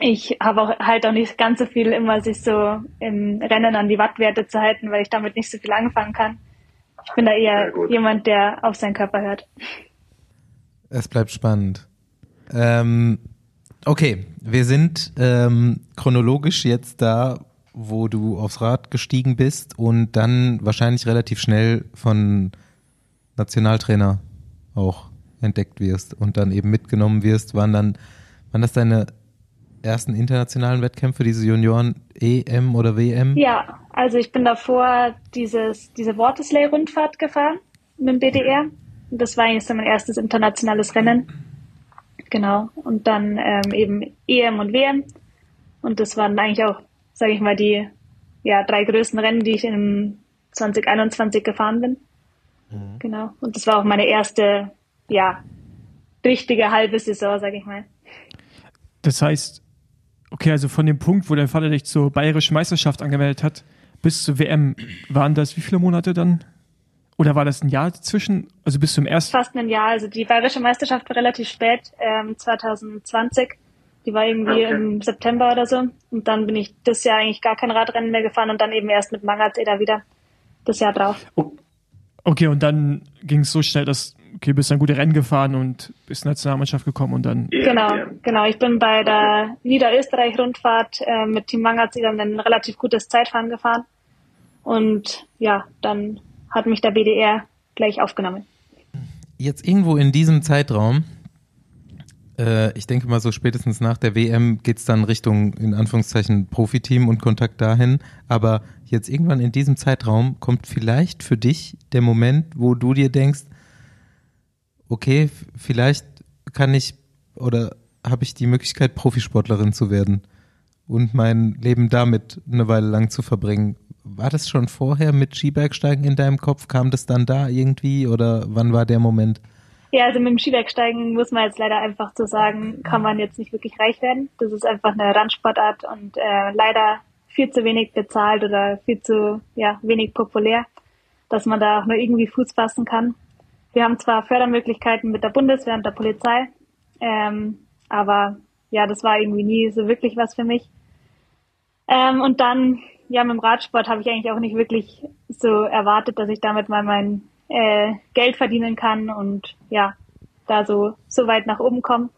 ich habe auch halt auch nicht ganz so viel immer sich so im Rennen an die Wattwerte zu halten, weil ich damit nicht so viel anfangen kann. Ich bin da eher jemand, der auf seinen Körper hört. Es bleibt spannend. Ähm, okay, wir sind ähm, chronologisch jetzt da, wo du aufs Rad gestiegen bist und dann wahrscheinlich relativ schnell von Nationaltrainer auch entdeckt wirst und dann eben mitgenommen wirst. Waren dann, waren das deine ersten internationalen Wettkämpfe, diese Junioren EM oder WM? Ja, also ich bin davor dieses, diese Wortesley-Rundfahrt gefahren mit dem BDR. Das war eigentlich so mein erstes internationales Rennen. Genau. Und dann ähm, eben EM und WM. Und das waren eigentlich auch, sage ich mal, die ja, drei größten Rennen, die ich in 2021 gefahren bin. Mhm. Genau. Und das war auch meine erste, ja, richtige halbe Saison, sage ich mal. Das heißt, Okay, also von dem Punkt, wo dein Vater dich zur bayerischen Meisterschaft angemeldet hat, bis zur WM, waren das wie viele Monate dann? Oder war das ein Jahr zwischen, also bis zum ersten? Fast ein Jahr. Also die bayerische Meisterschaft war relativ spät, ähm, 2020. Die war irgendwie okay. im September oder so. Und dann bin ich das Jahr eigentlich gar kein Radrennen mehr gefahren und dann eben erst mit Mangatseder wieder das Jahr drauf. Okay, und dann ging es so schnell, dass okay, bist dann gute Rennen gefahren und bist in die Nationalmannschaft gekommen und dann. Genau, genau. Ich bin bei der Niederösterreich-Rundfahrt äh, mit Team Mangazi dann ein relativ gutes Zeitfahren gefahren. Und ja, dann hat mich der BDR gleich aufgenommen. Jetzt irgendwo in diesem Zeitraum, äh, ich denke mal so spätestens nach der WM geht es dann Richtung, in Anführungszeichen, Profiteam und Kontakt dahin. Aber jetzt irgendwann in diesem Zeitraum kommt vielleicht für dich der Moment, wo du dir denkst, okay, vielleicht kann ich oder habe ich die Möglichkeit, Profisportlerin zu werden und mein Leben damit eine Weile lang zu verbringen. War das schon vorher mit Skibergsteigen in deinem Kopf? Kam das dann da irgendwie oder wann war der Moment? Ja, also mit dem Skibergsteigen muss man jetzt leider einfach so sagen, kann man jetzt nicht wirklich reich werden. Das ist einfach eine Randsportart und äh, leider viel zu wenig bezahlt oder viel zu ja, wenig populär, dass man da auch nur irgendwie Fuß fassen kann. Wir haben zwar Fördermöglichkeiten mit der Bundeswehr und der Polizei, ähm, aber ja, das war irgendwie nie so wirklich was für mich. Ähm, und dann, ja, mit dem Radsport habe ich eigentlich auch nicht wirklich so erwartet, dass ich damit mal mein äh, Geld verdienen kann und ja, da so, so weit nach oben komme.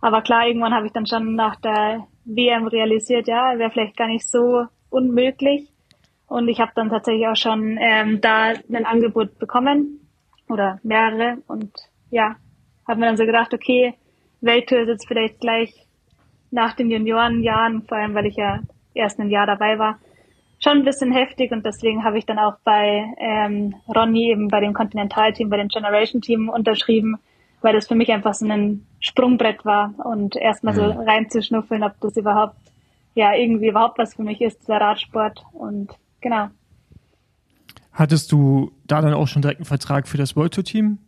Aber klar, irgendwann habe ich dann schon nach der WM realisiert, ja, wäre vielleicht gar nicht so unmöglich. Und ich habe dann tatsächlich auch schon ähm, da ein Angebot bekommen oder mehrere und ja, habe mir dann so gedacht, okay, Welttour ist jetzt vielleicht gleich nach den Juniorenjahren, vor allem weil ich ja erst ein Jahr dabei war, schon ein bisschen heftig und deswegen habe ich dann auch bei ähm, Ronny eben bei dem Continental-Team, bei dem Generation-Team unterschrieben, weil das für mich einfach so ein Sprungbrett war und erstmal so mhm. reinzuschnuffeln, ob das überhaupt, ja, irgendwie überhaupt was für mich ist, der Radsport und genau. Hattest du da dann auch schon direkt einen Vertrag für das World Tour Team?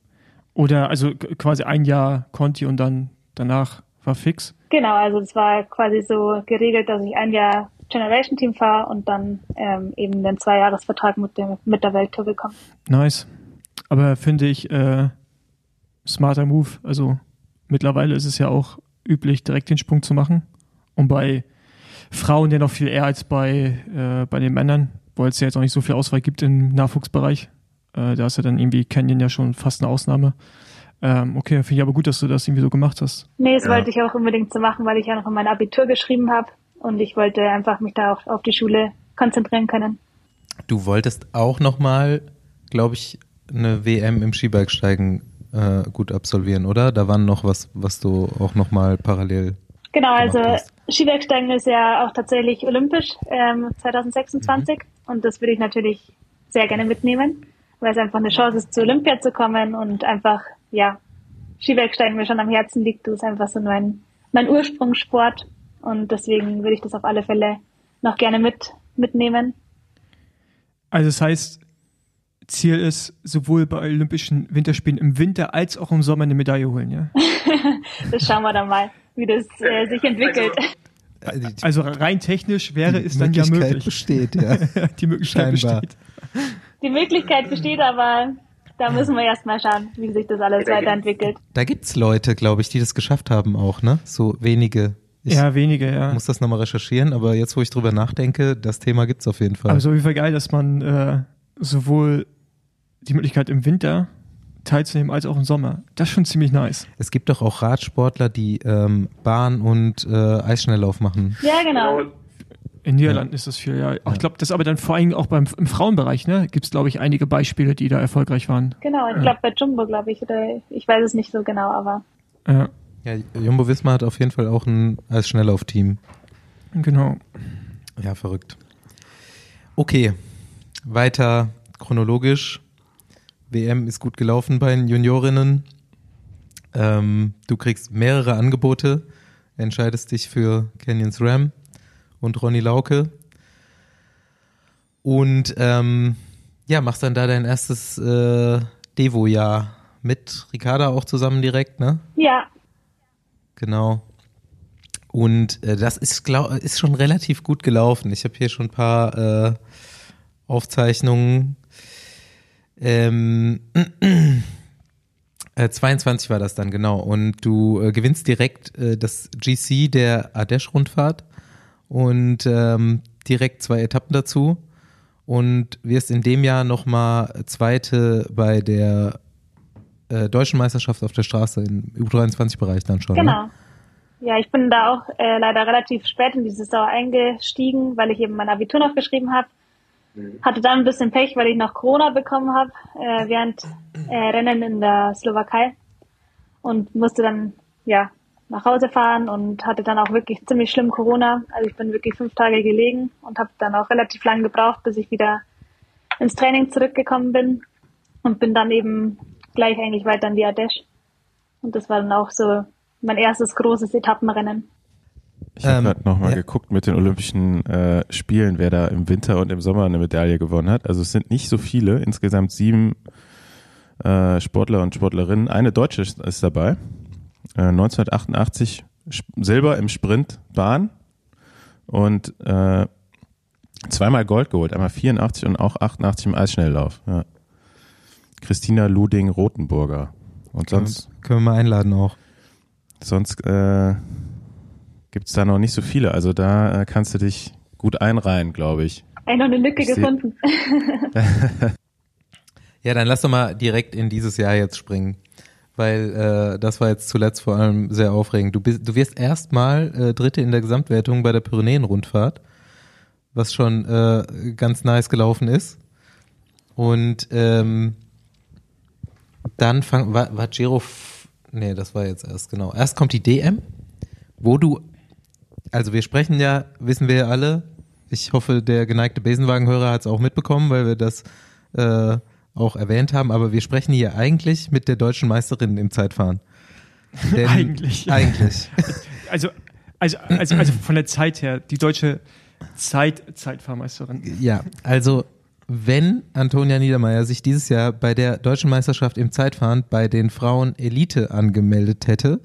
Oder also quasi ein Jahr Conti und dann danach war fix? Genau, also es war quasi so geregelt, dass ich ein Jahr Generation Team fahre und dann ähm, eben den Zweijahresvertrag mit, dem, mit der Welttour bekomme. Nice. Aber finde ich äh, smarter Move. Also mittlerweile ist es ja auch üblich, direkt den Sprung zu machen. Und bei Frauen ja noch viel eher als bei, äh, bei den Männern weil es ja jetzt auch nicht so viel Auswahl gibt im Nachwuchsbereich. Äh, da ist ja dann irgendwie Canyon ja schon fast eine Ausnahme. Ähm, okay, finde ich aber gut, dass du das irgendwie so gemacht hast. Nee, das ja. wollte ich auch unbedingt so machen, weil ich ja noch mein Abitur geschrieben habe und ich wollte einfach mich da auch auf die Schule konzentrieren können. Du wolltest auch nochmal, glaube ich, eine WM im Skibergsteigen äh, gut absolvieren, oder? Da war noch was, was du auch nochmal parallel. Genau, also hast. Skibergsteigen ist ja auch tatsächlich olympisch ähm, 2026 Mhm. Und das würde ich natürlich sehr gerne mitnehmen, weil es einfach eine Chance ist, zu Olympia zu kommen und einfach, ja, Skibergsteigen mir schon am Herzen liegt. Das ist einfach so mein, mein Ursprungssport und deswegen würde ich das auf alle Fälle noch gerne mit, mitnehmen. Also das heißt, Ziel ist, sowohl bei Olympischen Winterspielen im Winter als auch im Sommer eine Medaille holen, ja? Das schauen wir dann mal, wie das äh, sich entwickelt. Die- Also rein technisch wäre es dann ja Möglichkeit möglich. besteht, ja. Die Möglichkeit Scheinbar. besteht. Die Möglichkeit besteht, aber da müssen wir erst mal schauen, wie sich das alles weiterentwickelt. Da gibt's Leute, glaube ich, die das geschafft haben auch, ne? So wenige. Ich Ja, wenige, ja. muss das nochmal recherchieren, aber jetzt, wo ich drüber nachdenke, das Thema gibt's auf jeden Fall. Aber so auf jeden Fall geil, dass man äh, sowohl die Möglichkeit im Winter teilzunehmen als auch im Sommer. Das ist schon ziemlich nice. es gibt doch auch Radsportler, die ähm, Bahn- und äh, Eisschnelllauf machen. Ja, genau. In Niederlanden ist das viel, ja. Auch, Ich glaube, das aber dann vor allem auch beim, im Frauenbereich, ne? Gibt es, glaube ich, einige Beispiele, die da erfolgreich waren. Genau, ich glaube bei Jumbo, glaube ich, oder ich weiß es nicht so genau, aber Ja, Ja, Jumbo Wismar hat auf jeden Fall auch ein Eisschnelllauf-Team. genau. Ja, verrückt. Okay, weiter chronologisch. WM ist gut gelaufen bei den Juniorinnen. Ähm, du kriegst mehrere Angebote, entscheidest dich für Canyons Ram und Ronny Lauke. Und ähm, ja, machst dann da dein erstes äh, Devo-Jahr mit Ricarda auch zusammen direkt, ne? ja, Genau. Und äh, das ist, glaub, ist schon relativ gut gelaufen. Ich habe hier schon ein paar äh, Aufzeichnungen. Ähm, äh, 22 war das dann, genau. Und du äh, gewinnst direkt äh, das GC der Adesh-Rundfahrt und ähm, direkt zwei Etappen dazu. Und wirst in dem Jahr nochmal Zweite bei der äh, Deutschen Meisterschaft auf der Straße im U23-Bereich dann schon. Ne? genau. Ja, ich bin da auch äh, leider relativ spät in die Saison eingestiegen, weil ich eben mein Abitur noch geschrieben habe. Hatte dann ein bisschen Pech, weil ich noch Corona bekommen habe äh, während äh, Rennen in der Slowakei und musste dann ja nach Hause fahren und hatte dann auch wirklich ziemlich schlimm Corona. Also ich bin wirklich fünf Tage gelegen und habe dann auch relativ lange gebraucht, bis ich wieder ins Training zurückgekommen bin und bin dann eben gleich eigentlich weiter in die Ardèche. Und das war dann auch so mein erstes großes Etappenrennen. Ich habe Ähm, gerade nochmal ja. geguckt mit den Olympischen äh, Spielen, wer da im Winter und im Sommer eine Medaille gewonnen hat. Also es sind nicht so viele, insgesamt sieben äh, Sportler und Sportlerinnen. Eine Deutsche ist, dabei. Äh, 1988 Sp- Silber im Sprint Bahn und äh, zweimal Gold geholt, einmal 84 und auch 88 im Eisschnelllauf. Ja. Christina Luding-Rothenburger. Und sonst Können wir mal einladen auch. Sonst äh, gibt es da noch nicht so viele. Also da äh, kannst du dich gut einreihen, glaube ich. Eigentlich noch eine Lücke Ich gefunden. Ja, dann lass doch mal direkt in dieses Jahr jetzt springen. Weil äh, das war jetzt zuletzt vor allem sehr aufregend. Du, bist, du wirst erstmal äh, Dritte in der Gesamtwertung bei der Pyrenäen-Rundfahrt, was schon äh, ganz nice gelaufen ist. Und ähm, dann fang, war, war Giro, nee, das war jetzt erst, genau. Erst kommt die DM, wo du, also wir sprechen ja, wissen wir ja alle, ich hoffe, der geneigte Besenwagenhörer hat es auch mitbekommen, weil wir das äh, auch erwähnt haben, aber wir sprechen hier eigentlich mit der deutschen Meisterin im Zeitfahren. Denn- Eigentlich. Eigentlich. Also, also, also, also von der Zeit her, die deutsche Zeit, Zeitfahrmeisterin. Ja, also wenn Antonia Niedermeyer sich dieses Jahr bei der deutschen Meisterschaft im Zeitfahren bei den Frauen Elite angemeldet hätte,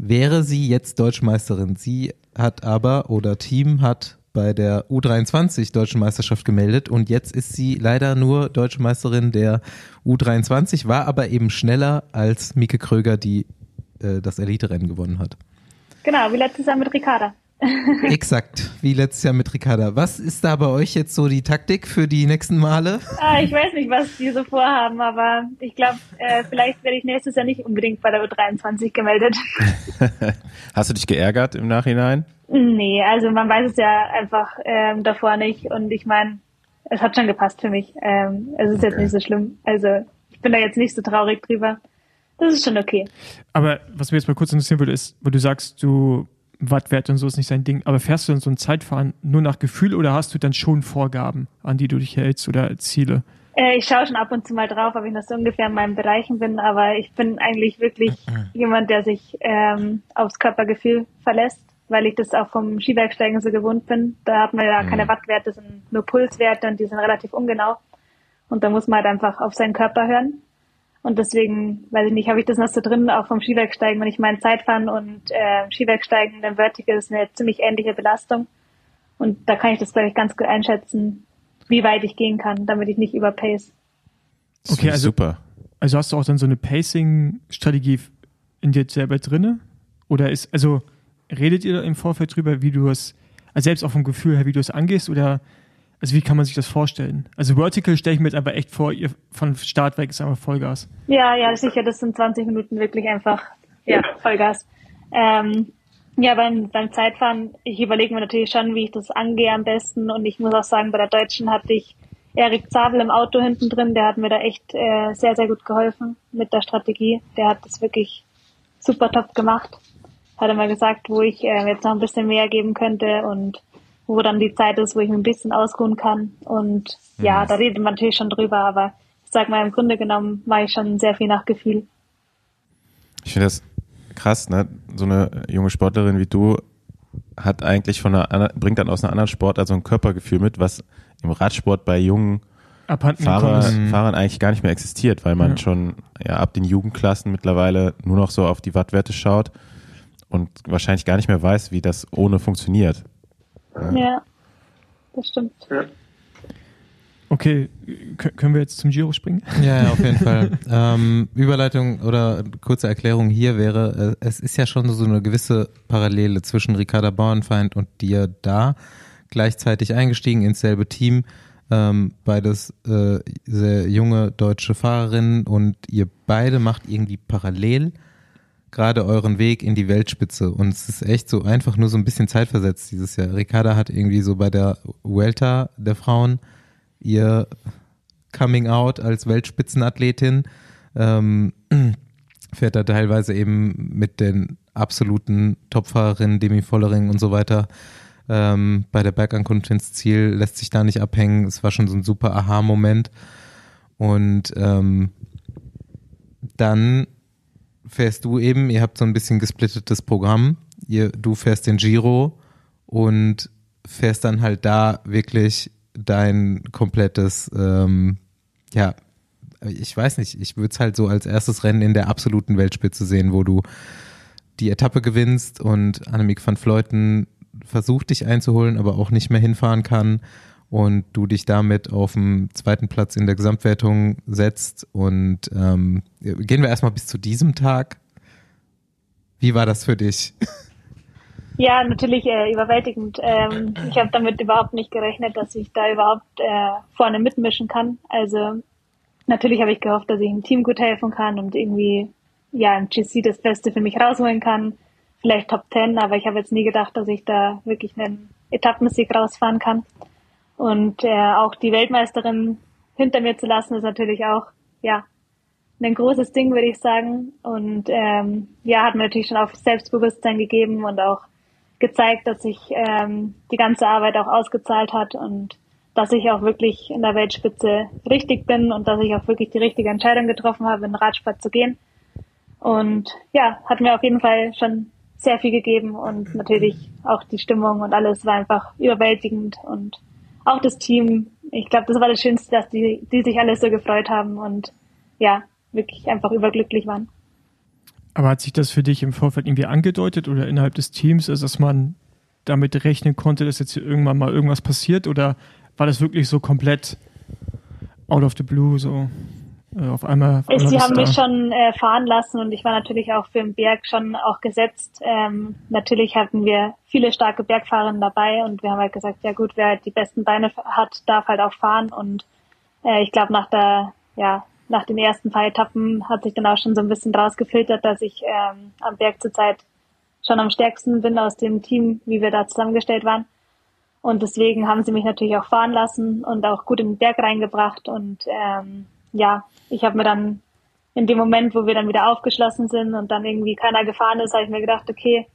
wäre sie jetzt deutsche Meisterin. Sie hat aber oder Team hat bei der U23 deutschen Meisterschaft gemeldet und jetzt ist sie leider nur deutsche Meisterin der U23, war aber eben schneller als Mieke Kröger, die äh, das Elite-Rennen gewonnen hat. Genau, wie letztes Jahr mit Ricarda. Exakt, wie letztes Jahr mit Ricarda. Was ist da bei euch jetzt so die Taktik für die nächsten Male? Ah, ich weiß nicht, was die so vorhaben, aber ich glaube, äh, vielleicht werde ich nächstes Jahr nicht unbedingt bei der U23 gemeldet. Hast du dich geärgert im Nachhinein? nee, also man weiß es ja einfach ähm, davor nicht. Und ich meine, es hat schon gepasst für mich. Ähm, es ist jetzt nicht so schlimm. Also ich bin da jetzt nicht so traurig drüber. Das ist schon okay. Aber was mir jetzt mal kurz interessieren würde, ist, weil du sagst, du Wattwert und so ist nicht sein Ding, aber fährst du dann so ein Zeitfahren nur nach Gefühl oder hast du dann schon Vorgaben, an die du dich hältst oder Ziele? Äh, ich schaue schon ab und zu mal drauf, ob ich noch so ungefähr in meinen Bereichen bin, aber ich bin eigentlich wirklich jemand, der sich ähm, aufs Körpergefühl verlässt, weil ich das auch vom Skiwerksteigen so gewohnt bin. Da hat man ja keine Wattwerte, sind nur Pulswerte und die sind relativ ungenau. Und da muss man halt einfach auf seinen Körper hören. Und deswegen, weiß ich nicht, habe ich das noch so drin, auch vom Skiwerksteigen, wenn ich meine Zeitfahren und äh, Skiwerksteigen, dann Vertical ist eine ziemlich ähnliche Belastung. Und da kann ich das, glaube ich, ganz gut einschätzen, wie weit ich gehen kann, damit ich nicht überpace. Okay, also- super. Also hast du auch dann so eine Pacing-Strategie in dir selber drinne? Oder ist, also redet ihr im Vorfeld drüber, wie du es, also selbst auch vom Gefühl her, wie du es angehst? Oder, also wie kann man sich das vorstellen? Also Vertical stelle ich mir jetzt aber echt vor, ihr von Start weg ist einfach Vollgas. Ja, ja, sicher, das sind 20 Minuten wirklich einfach, ja, Vollgas. Ähm, ja, beim, beim Zeitfahren, ich überlege mir natürlich schon, wie ich das angehe am besten. Und ich muss auch sagen, bei der Deutschen hatte ich Erik Zabel im Auto hinten drin, der hat mir da echt äh, sehr, sehr gut geholfen mit der Strategie. Der hat das wirklich super top gemacht. Hat er mal gesagt, wo ich äh, jetzt noch ein bisschen mehr geben könnte und wo dann die Zeit ist, wo ich mich ein bisschen ausruhen kann. Und ja, da redet man natürlich schon drüber, aber ich sag mal, im Grunde genommen mache ich schon sehr viel nach Gefühl. Ich finde das krass, ne? So eine junge Sportlerin wie du hat eigentlich von einer, anderen- bringt dann aus einer anderen Sportart so ein Körpergefühl mit, was im Radsport bei jungen Fahrer. Fahrern eigentlich gar nicht mehr existiert, weil man Ja. schon ja, ab den Jugendklassen mittlerweile nur noch so auf die Wattwerte schaut und wahrscheinlich gar nicht mehr weiß, wie das ohne funktioniert. Ja, das stimmt. Okay, k- können wir jetzt zum Giro springen? Ja, ja, auf jeden Fall. Ähm, Überleitung oder kurze Erklärung hier wäre, äh, es ist ja schon so eine gewisse Parallele zwischen Ricarda Bauernfeind und dir da, gleichzeitig eingestiegen ins selbe Team, ähm, beides äh, sehr junge deutsche Fahrerinnen und ihr beide macht irgendwie parallel gerade euren Weg in die Weltspitze und es ist echt so einfach nur so ein bisschen zeitversetzt dieses Jahr. Ricarda hat irgendwie so bei der Vuelta der Frauen ihr Coming Out als Weltspitzenathletin, ähm, fährt da teilweise eben mit den absoluten Topfahrerinnen, Demi Vollering und so weiter ähm, bei der Bergankunft ins Ziel, lässt sich da nicht abhängen. Es war schon so ein super Aha-Moment. Und ähm, dann fährst du eben, ihr habt so ein bisschen gesplittetes Programm. Ihr, du fährst den Giro und fährst dann halt da wirklich dein komplettes, ähm, ja, ich weiß nicht, ich würde es halt so als erstes Rennen in der absoluten Weltspitze sehen, wo du die Etappe gewinnst und Annemiek van Vleuten versucht dich einzuholen, aber auch nicht mehr hinfahren kann und du dich damit auf den zweiten Platz in der Gesamtwertung setzt und ähm, gehen wir erstmal bis zu diesem Tag. Wie war das für dich? Ja, natürlich äh, überwältigend. Ähm, ich habe damit überhaupt nicht gerechnet, dass ich da überhaupt äh, vorne mitmischen kann. Also natürlich habe ich gehofft, dass ich dem Team gut helfen kann und irgendwie ja im GC das Beste für mich rausholen kann. Vielleicht Top Ten, aber ich habe jetzt nie gedacht, dass ich da wirklich einen Etappensieg rausfahren kann. Und äh, auch die Weltmeisterin hinter mir zu lassen, ist natürlich auch ja ein großes Ding, würde ich sagen. Und ähm, ja, hat mir natürlich schon auch Selbstbewusstsein gegeben und auch gezeigt, dass sich ähm, die ganze Arbeit auch ausgezahlt hat und dass ich auch wirklich in der Weltspitze richtig bin und dass ich auch wirklich die richtige Entscheidung getroffen habe, in den Radsport zu gehen. Und ja, hat mir auf jeden Fall schon sehr viel gegeben und natürlich auch die Stimmung und alles war einfach überwältigend und auch das Team. Ich glaube, das war das Schönste, dass die, die sich alle so gefreut haben und ja, wirklich einfach überglücklich waren. Aber hat sich das für dich im Vorfeld irgendwie angedeutet oder innerhalb des Teams, also dass man damit rechnen konnte, dass jetzt hier irgendwann mal irgendwas passiert? Oder war das wirklich so komplett out of the blue, so auf einmal? Auf Sie haben mich schon äh, fahren lassen und ich war natürlich auch für den Berg schon auch gesetzt. Ähm, natürlich hatten wir viele starke Bergfahrerinnen dabei und wir haben halt gesagt, ja gut, wer halt die besten Beine hat, darf halt auch fahren und äh, ich glaube nach der, ja, nach den ersten paar Etappen hat sich dann auch schon so ein bisschen rausgefiltert, dass ich ähm, am Berg zurzeit schon am stärksten bin aus dem Team, wie wir da zusammengestellt waren. Und deswegen haben sie mich natürlich auch fahren lassen und auch gut in den Berg reingebracht. Und ähm, ja, ich habe mir dann in dem Moment, wo wir dann wieder aufgeschlossen sind und dann irgendwie keiner gefahren ist, habe ich mir gedacht, okay,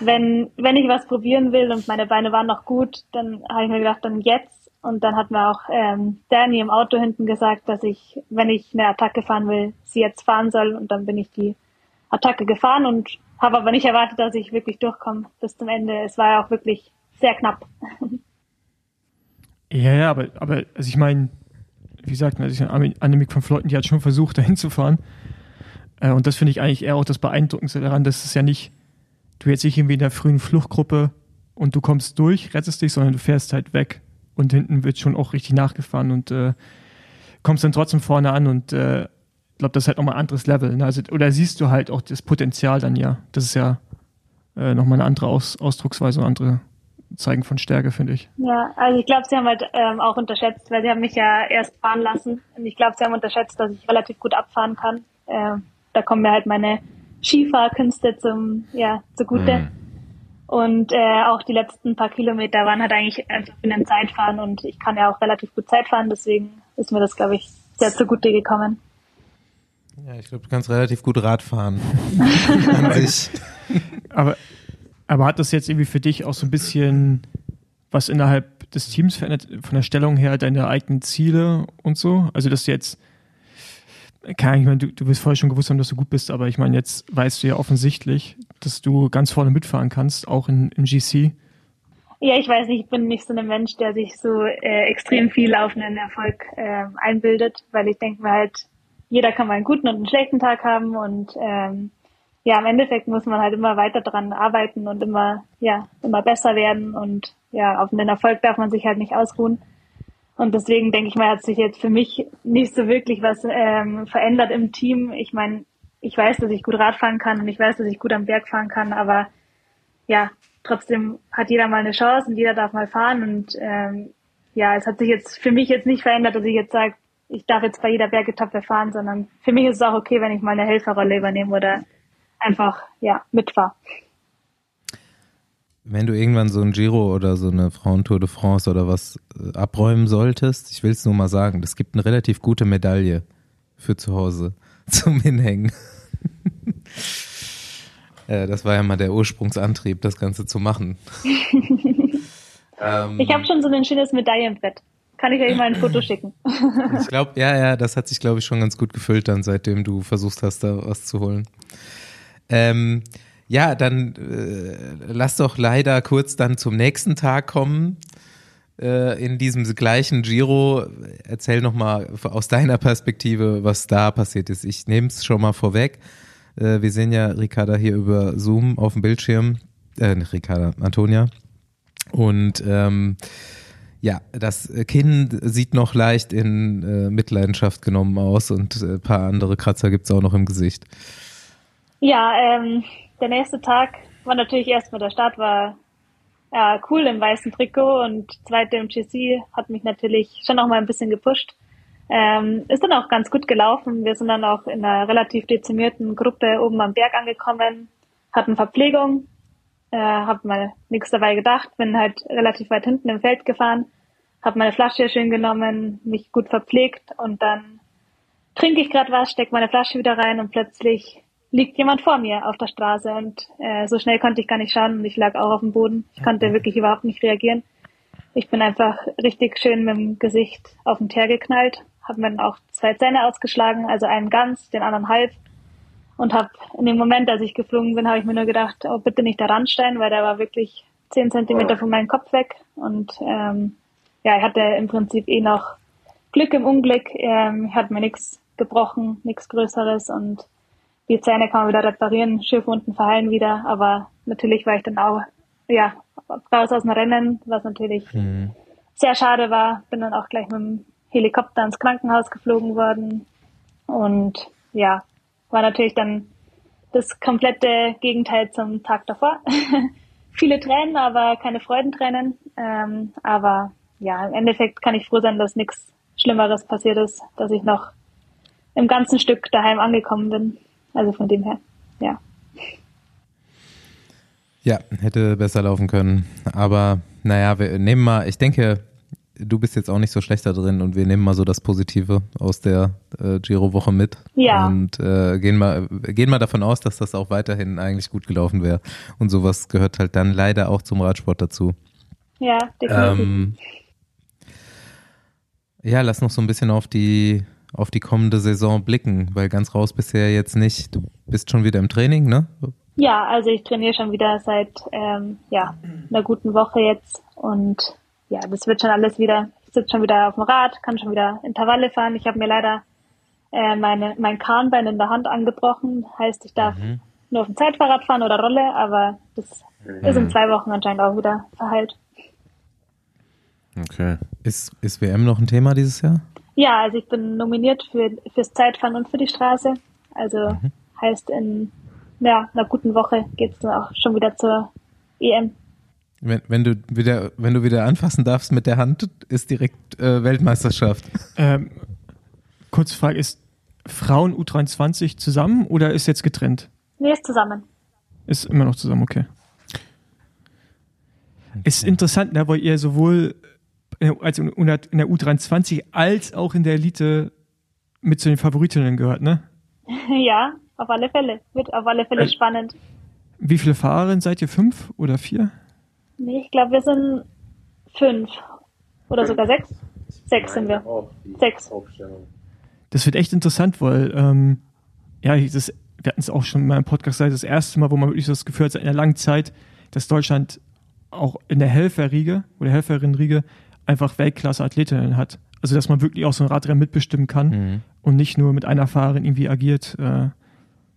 wenn, wenn ich was probieren will und meine Beine waren noch gut, dann habe ich mir gedacht, dann jetzt. Und dann hat mir auch ähm, Danny im Auto hinten gesagt, dass ich, wenn ich eine Attacke fahren will, sie jetzt fahren soll. Und dann bin ich die Attacke gefahren und habe aber nicht erwartet, dass ich wirklich durchkomme bis zum Ende. Es war ja auch wirklich sehr knapp. Ja, ja, aber, aber also ich meine, wie gesagt, also Annemiek von Fleuten, die hat schon versucht, dahin zu fahren. Äh, und das finde ich eigentlich eher auch das Beeindruckendste daran, dass es ja nicht, du jetzt nicht irgendwie in der frühen Fluchtgruppe und du kommst durch, rettest dich, sondern du fährst halt weg. Und hinten wird schon auch richtig nachgefahren und äh, kommst dann trotzdem vorne an und äh, glaube, das ist halt nochmal ein anderes Level. Ne? Also, oder siehst du halt auch das Potenzial dann ja. Das ist ja äh, nochmal eine andere Aus Ausdrucksweise, eine andere Zeigen von Stärke, finde ich. Ja, also ich glaube, sie haben halt ähm, auch unterschätzt, weil sie haben mich ja erst fahren lassen. Und ich glaube, sie haben unterschätzt, dass ich relativ gut abfahren kann. Äh, da kommen mir halt meine Skifahrkünste zum, ja, zugute. Mhm. Und äh, auch die letzten paar Kilometer waren halt eigentlich einfach in den Zeitfahren und ich kann ja auch relativ gut Zeit fahren, deswegen ist mir das, glaube ich, sehr zugute gekommen. Ja, ich glaube, du kannst relativ gut Rad fahren. aber aber hat das jetzt irgendwie für dich auch so ein bisschen was innerhalb des Teams verändert, von der Stellung her, deine eigenen Ziele und so? Also, dass du jetzt, keine ich meine, du, du wirst vorher schon gewusst haben, dass du gut bist, aber ich meine, jetzt weißt du ja offensichtlich, dass du ganz vorne mitfahren kannst, auch in, im GC. Ja, ich weiß nicht, ich bin nicht so ein Mensch, der sich so äh, extrem viel auf einen Erfolg äh, einbildet, weil ich denke mir halt, jeder kann mal einen guten und einen schlechten Tag haben und ähm, ja, im Endeffekt muss man halt immer weiter dran arbeiten und immer, ja, immer besser werden und ja, auf den Erfolg darf man sich halt nicht ausruhen. Und deswegen denke ich mal, hat sich jetzt für mich nicht so wirklich was ähm, verändert im Team. Ich meine, ich weiß, dass ich gut Radfahren kann und ich weiß, dass ich gut am Berg fahren kann, aber ja, trotzdem hat jeder mal eine Chance und jeder darf mal fahren und ähm, ja, es hat sich jetzt für mich jetzt nicht verändert, dass ich jetzt sage, ich darf jetzt bei jeder Bergetappe fahren, sondern für mich ist es auch okay, wenn ich mal eine Helferrolle übernehme oder einfach ja mit war. Wenn du irgendwann so ein Giro oder so eine Frauentour de France oder was äh, abräumen solltest, ich will es nur mal sagen, es gibt eine relativ gute Medaille für zu Hause zum Hinhängen. äh, das war ja mal der Ursprungsantrieb, das Ganze zu machen. ähm, ich habe schon so ein schönes Medaillenbrett. Kann ich euch mal ein Foto schicken. ich glaube, ja, ja, das hat sich, glaube ich, schon ganz gut gefüllt dann, seitdem du versucht hast, da was zu holen. Ähm, ja, dann äh, lass doch leider kurz dann zum nächsten Tag kommen. Äh, in diesem gleichen Giro, erzähl nochmal aus deiner Perspektive, was da passiert ist. Ich nehme es schon mal vorweg. Äh, wir sehen ja Ricarda hier über Zoom auf dem Bildschirm. Äh, nicht Ricarda, Antonia. Und ähm, ja, das Kinn sieht noch leicht in äh, Mitleidenschaft genommen aus und ein äh, paar andere Kratzer gibt es auch noch im Gesicht. Ja, ähm, der nächste Tag war natürlich erstmal der Start war ja, cool im weißen Trikot und zweite im GC hat mich natürlich schon noch mal ein bisschen gepusht. Ähm, ist dann auch ganz gut gelaufen. Wir sind dann auch in einer relativ dezimierten Gruppe oben am Berg angekommen, hatten Verpflegung, äh, hab mal nichts dabei gedacht, bin halt relativ weit hinten im Feld gefahren, habe meine Flasche schön genommen, mich gut verpflegt und dann trinke ich gerade was, stecke meine Flasche wieder rein und plötzlich liegt jemand vor mir auf der Straße und äh, so schnell konnte ich gar nicht schauen und ich lag auch auf dem Boden. Ich konnte wirklich überhaupt nicht reagieren. Ich bin einfach richtig schön mit dem Gesicht auf den Teer geknallt, habe mir dann auch zwei Zähne ausgeschlagen, also einen ganz, den anderen halb. Und habe in dem Moment, als ich geflogen bin, habe ich mir nur gedacht, oh bitte nicht der Randstein, weil der war wirklich zehn Zentimeter von meinem Kopf weg. Und ähm, ja, ich hatte im Prinzip eh noch Glück im Unglück, ähm, hat mir nichts gebrochen, nichts Größeres und die Zähne kann man wieder reparieren, Schürfwunden verheilen wieder, aber natürlich war ich dann auch, ja, raus aus dem Rennen, was natürlich mhm. sehr schade war. Bin dann auch gleich mit dem Helikopter ins Krankenhaus geflogen worden und ja, war natürlich dann das komplette Gegenteil zum Tag davor. Viele Tränen, aber keine Freudentränen. Ähm, aber ja, im Endeffekt kann ich froh sein, dass nichts Schlimmeres passiert ist, dass ich noch im ganzen Stück daheim angekommen bin. Also von dem her, ja. Ja, hätte besser laufen können. Aber naja, wir nehmen mal, ich denke, du bist jetzt auch nicht so schlecht da drin und wir nehmen mal so das Positive aus der äh, Giro-Woche mit. Ja. Und äh, gehen, mal, gehen mal davon aus, dass das auch weiterhin eigentlich gut gelaufen wäre. Und sowas gehört halt dann leider auch zum Radsport dazu. Ja, definitiv. Ähm, ja, lass noch so ein bisschen auf die auf die kommende Saison blicken, weil ganz raus bisher jetzt nicht. Du bist schon wieder im Training, ne? Ja, also ich trainiere schon wieder seit ähm, ja, einer guten Woche jetzt und ja, das wird schon alles wieder. Ich sitze schon wieder auf dem Rad, kann schon wieder Intervalle fahren. Ich habe mir leider äh, meine, mein Kahnbein in der Hand angebrochen. Heißt, ich darf Mhm. nur auf dem Zeitfahrrad fahren oder Rolle, aber das ist in zwei Wochen anscheinend auch wieder verheilt. Okay. Ist, ist WM noch ein Thema dieses Jahr? Ja, also ich bin nominiert für fürs Zeitfahren und für die Straße. Also Mhm. heißt in ja, einer guten Woche geht's dann auch schon wieder zur EM. Wenn, wenn du wieder, wenn du wieder anfassen darfst mit der Hand, ist direkt äh, Weltmeisterschaft. Ähm, kurze Frage, ist Frauen U23 zusammen oder ist jetzt getrennt? Nee, ist zusammen. Ist immer noch zusammen, okay. Ist interessant, ne, weil ihr sowohl als in in der U23 als auch in der Elite mit zu den Favoritinnen gehört, ne? ja, auf alle Fälle. Wird auf alle Fälle Äh, spannend. Wie viele Fahrerinnen seid ihr? Fünf oder vier? Nee, ich glaube, wir sind fünf. Oder sogar sechs? Sechs sind wir. Sechs. Das wird echt interessant, weil, ähm, ja, das, wir hatten es auch schon mal im Podcast gesagt, das erste Mal, wo man wirklich so das Gefühl hat, seit einer langen Zeit, dass Deutschland auch in der Helferriege oder Helferinnenriege einfach Weltklasse-Athletinnen hat. Also, dass man wirklich auch so ein Radrennen mitbestimmen kann Mhm. und nicht nur mit einer Fahrerin irgendwie agiert. Äh,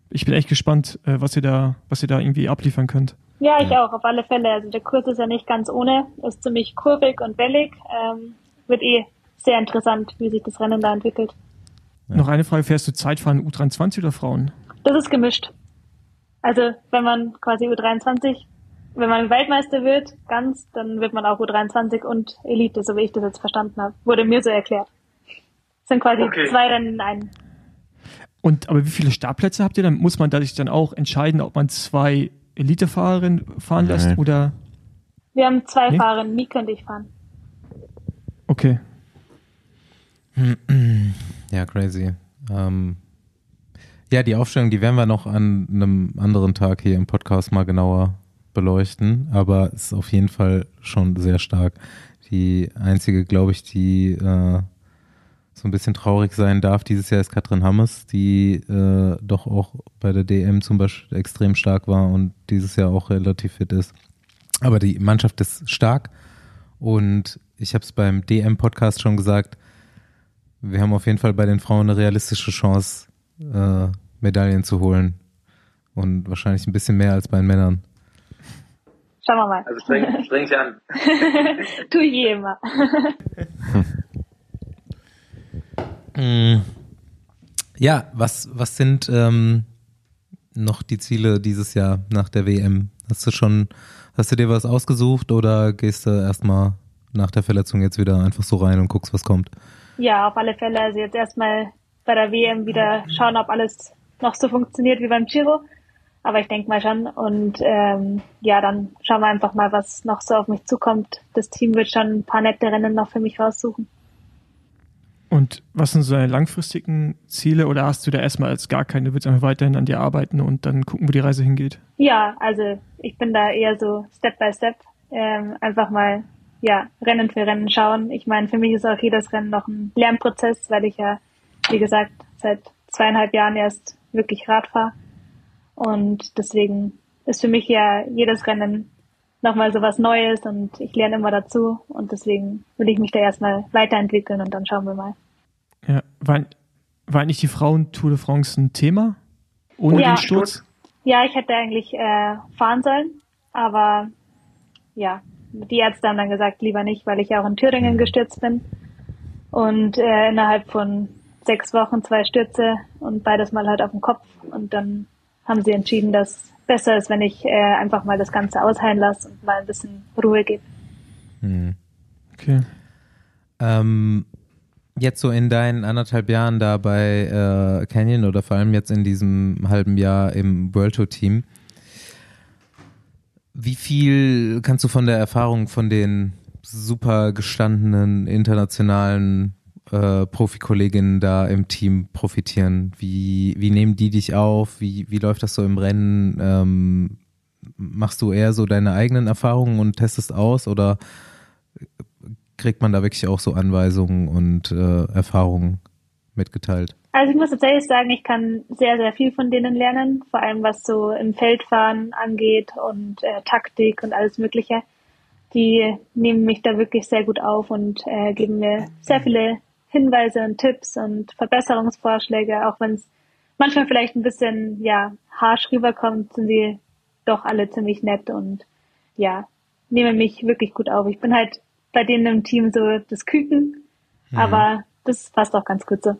ich bin echt gespannt, äh, was ihr da, was ihr da irgendwie abliefern könnt. Ja, ich auch, auf alle Fälle. Also der Kurs ist ja nicht ganz ohne, ist ziemlich kurvig und wellig. Ähm, wird eh sehr interessant, wie sich das Rennen da entwickelt. Ja. Noch eine Frage, fährst du Zeitfahren U23 oder Frauen? Das ist gemischt. Also wenn man quasi U23, wenn man Weltmeister wird, ganz, dann wird man auch U23 und Elite, so wie ich das jetzt verstanden habe. Wurde mir so erklärt. Das sind quasi Okay. zwei Rennen in einem. Und aber wie viele Startplätze habt ihr? Dann muss man dadurch dann auch entscheiden, ob man zwei Elitefahrerinnen fahren lässt Nein. oder Wir haben zwei Nee? Fahrer, nie könnte ich fahren. okay. Ja, crazy. Ähm, ja, die Aufstellung, die werden wir noch an einem anderen Tag hier im Podcast mal genauer beleuchten, aber es ist auf jeden Fall schon sehr stark. Die einzige, glaube ich, die äh, so ein bisschen traurig sein darf dieses Jahr ist Katrin Hammes, die äh, doch auch bei der DM zum Beispiel extrem stark war und dieses Jahr auch relativ fit ist. Aber die Mannschaft ist stark und ich habe es beim DM-Podcast schon gesagt, wir haben auf jeden Fall bei den Frauen eine realistische Chance, äh, Medaillen zu holen. Und wahrscheinlich ein bisschen mehr als bei den Männern. Schauen wir mal. Also streng, streng dich an. tu ich eh immer. Mm. Ja, was, was sind ähm, noch die Ziele dieses Jahr nach der WM? Hast du schon, hast du dir was ausgesucht oder gehst du erstmal nach der Verletzung jetzt wieder einfach so rein und guckst, was kommt? Ja, auf alle Fälle. Also jetzt erstmal bei der WM wieder schauen, ob alles noch so funktioniert wie beim Giro. Aber ich denke mal schon. Und ähm, ja, dann schauen wir einfach mal, was noch so auf mich zukommt. Das Team wird schon ein paar nette Rennen noch für mich raussuchen. Und was sind so deine langfristigen Ziele oder hast du da erstmal als gar keine, du willst einfach weiterhin an dir arbeiten und dann gucken, wo die Reise hingeht? Ja, also ich bin da eher so Step by Step. Ähm, einfach mal ja, Rennen für Rennen schauen. Ich meine, für mich ist auch jedes Rennen noch ein Lernprozess, weil ich ja, wie gesagt, seit zweieinhalb Jahren erst wirklich Rad fahre. Und deswegen ist für mich ja jedes Rennen nochmal so was Neues und ich lerne immer dazu. Und deswegen will ich mich da erstmal weiterentwickeln und dann schauen wir mal. Ja, war, war eigentlich die Frauen-Tour de France ein Thema? Ohne Ja. den Sturz? Ja, ich hätte eigentlich äh, fahren sollen, aber ja, die Ärzte haben dann gesagt, lieber nicht, weil ich ja auch in Thüringen gestürzt bin. Und äh, innerhalb von sechs Wochen zwei Stürze und beides mal halt auf dem Kopf. Und dann haben sie entschieden, dass besser ist, wenn ich äh, einfach mal das Ganze ausheilen lasse und mal ein bisschen Ruhe gebe. Hm. Okay. Ähm, jetzt so in deinen anderthalb Jahren da bei äh, Canyon oder vor allem jetzt in diesem halben Jahr im World Tour Team, Wie viel kannst du von der Erfahrung von den super gestandenen internationalen äh, Profikolleginnen da im Team profitieren? Wie, wie nehmen die dich auf? Wie, wie läuft das so im Rennen? Ähm, machst du eher so deine eigenen Erfahrungen und testest aus oder kriegt man da wirklich auch so Anweisungen und äh, Erfahrungen mitgeteilt? Also ich muss tatsächlich sagen, ich kann sehr, sehr viel von denen lernen, vor allem was so im Feldfahren angeht und äh, Taktik und alles Mögliche. Die nehmen mich da wirklich sehr gut auf und äh, geben mir sehr viele Hinweise und Tipps und Verbesserungsvorschläge, auch wenn es manchmal vielleicht ein bisschen ja harsch rüberkommt, sind sie doch alle ziemlich nett und ja, nehmen mich wirklich gut auf. Ich bin halt bei denen im Team so das Küken, mhm. aber das passt auch ganz gut so.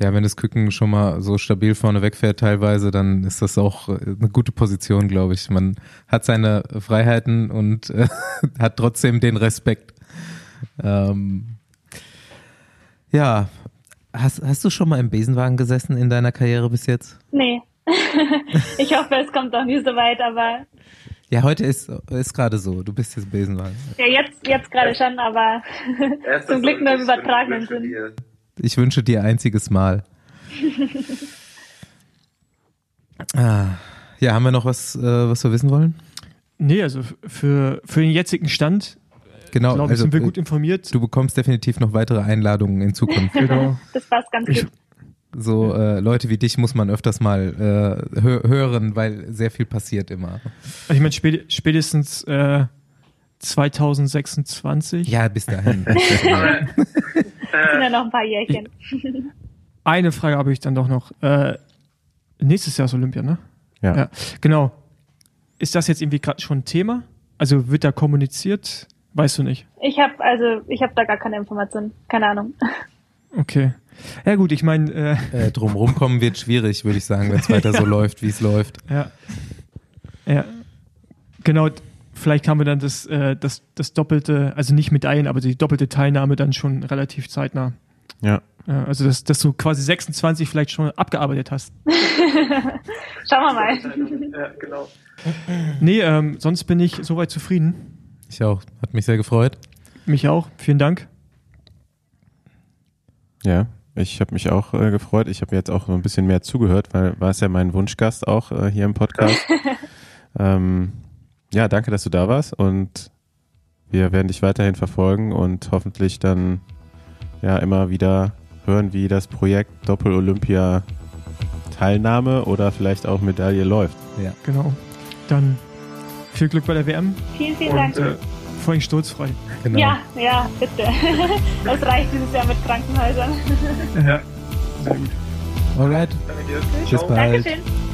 Ja, wenn das Küken schon mal so stabil vorne wegfährt teilweise, dann ist das auch äh, eine gute Position, glaube ich. Man hat seine Freiheiten und äh, hat trotzdem den Respekt. Ähm, ja, hast, hast du schon mal im Besenwagen gesessen in deiner Karriere bis jetzt? Nee. ich hoffe, es kommt auch nie so weit, aber. Ja, heute ist, ist gerade so. Du bist jetzt Besenwagen. Ja, jetzt, jetzt gerade schon, aber zum Glück nur im übertragenen Sinn. Ich wünsche dir einziges Mal. ah. Ja, haben wir noch was, äh, was wir wissen wollen? Nee, also für, für den jetzigen Stand genau, glaube also, sind wir gut informiert. Du bekommst definitiv noch weitere Einladungen in Zukunft. genau. Das passt ganz gut. So äh, Leute wie dich muss man öfters mal äh, hö hören, weil sehr viel passiert immer. Ich meine, spätestens äh, 2026. Ja, bis dahin. sind ja noch ein paar Jährchen. Eine Frage habe ich dann doch noch. Äh, nächstes Jahr ist Olympia, ne? Ja. ja. Genau. Ist das jetzt irgendwie gerade schon ein Thema? Also wird da kommuniziert? Weißt du nicht? Ich habe also ich habe da gar keine Informationen, keine Ahnung. Okay. Ja gut, ich meine äh, äh, drumherum kommen wird schwierig, würde ich sagen, wenn es weiter ja. so läuft, wie es läuft. Ja. Ja. Genau. Vielleicht haben wir dann das, äh, das, das doppelte, also nicht Medaillen, aber die doppelte Teilnahme dann schon relativ zeitnah. Ja. ja also, dass, dass du quasi 26 vielleicht schon abgearbeitet hast. Schauen wir mal. Ja, genau. Nee, ähm, sonst bin ich soweit zufrieden. Ich auch. Hat mich sehr gefreut. Mich auch. Vielen Dank. Ja, ich habe mich auch äh, gefreut. Ich habe jetzt auch so ein bisschen mehr zugehört, weil war es ja mein Wunschgast auch äh, hier im Podcast. ähm, ja, danke, dass du da warst und wir werden dich weiterhin verfolgen und hoffentlich dann ja immer wieder hören, wie das Projekt Doppel-Olympia Teilnahme oder vielleicht auch Medaille läuft. Ja, genau. Dann viel Glück bei der WM. Vielen, vielen Dank. Äh, vor allem sturzfrei. Genau. Ja, ja, bitte. Das reicht dieses Jahr mit Krankenhäusern. Ja, sehr gut. Alright. Danke dir. Bis bald. Dankeschön.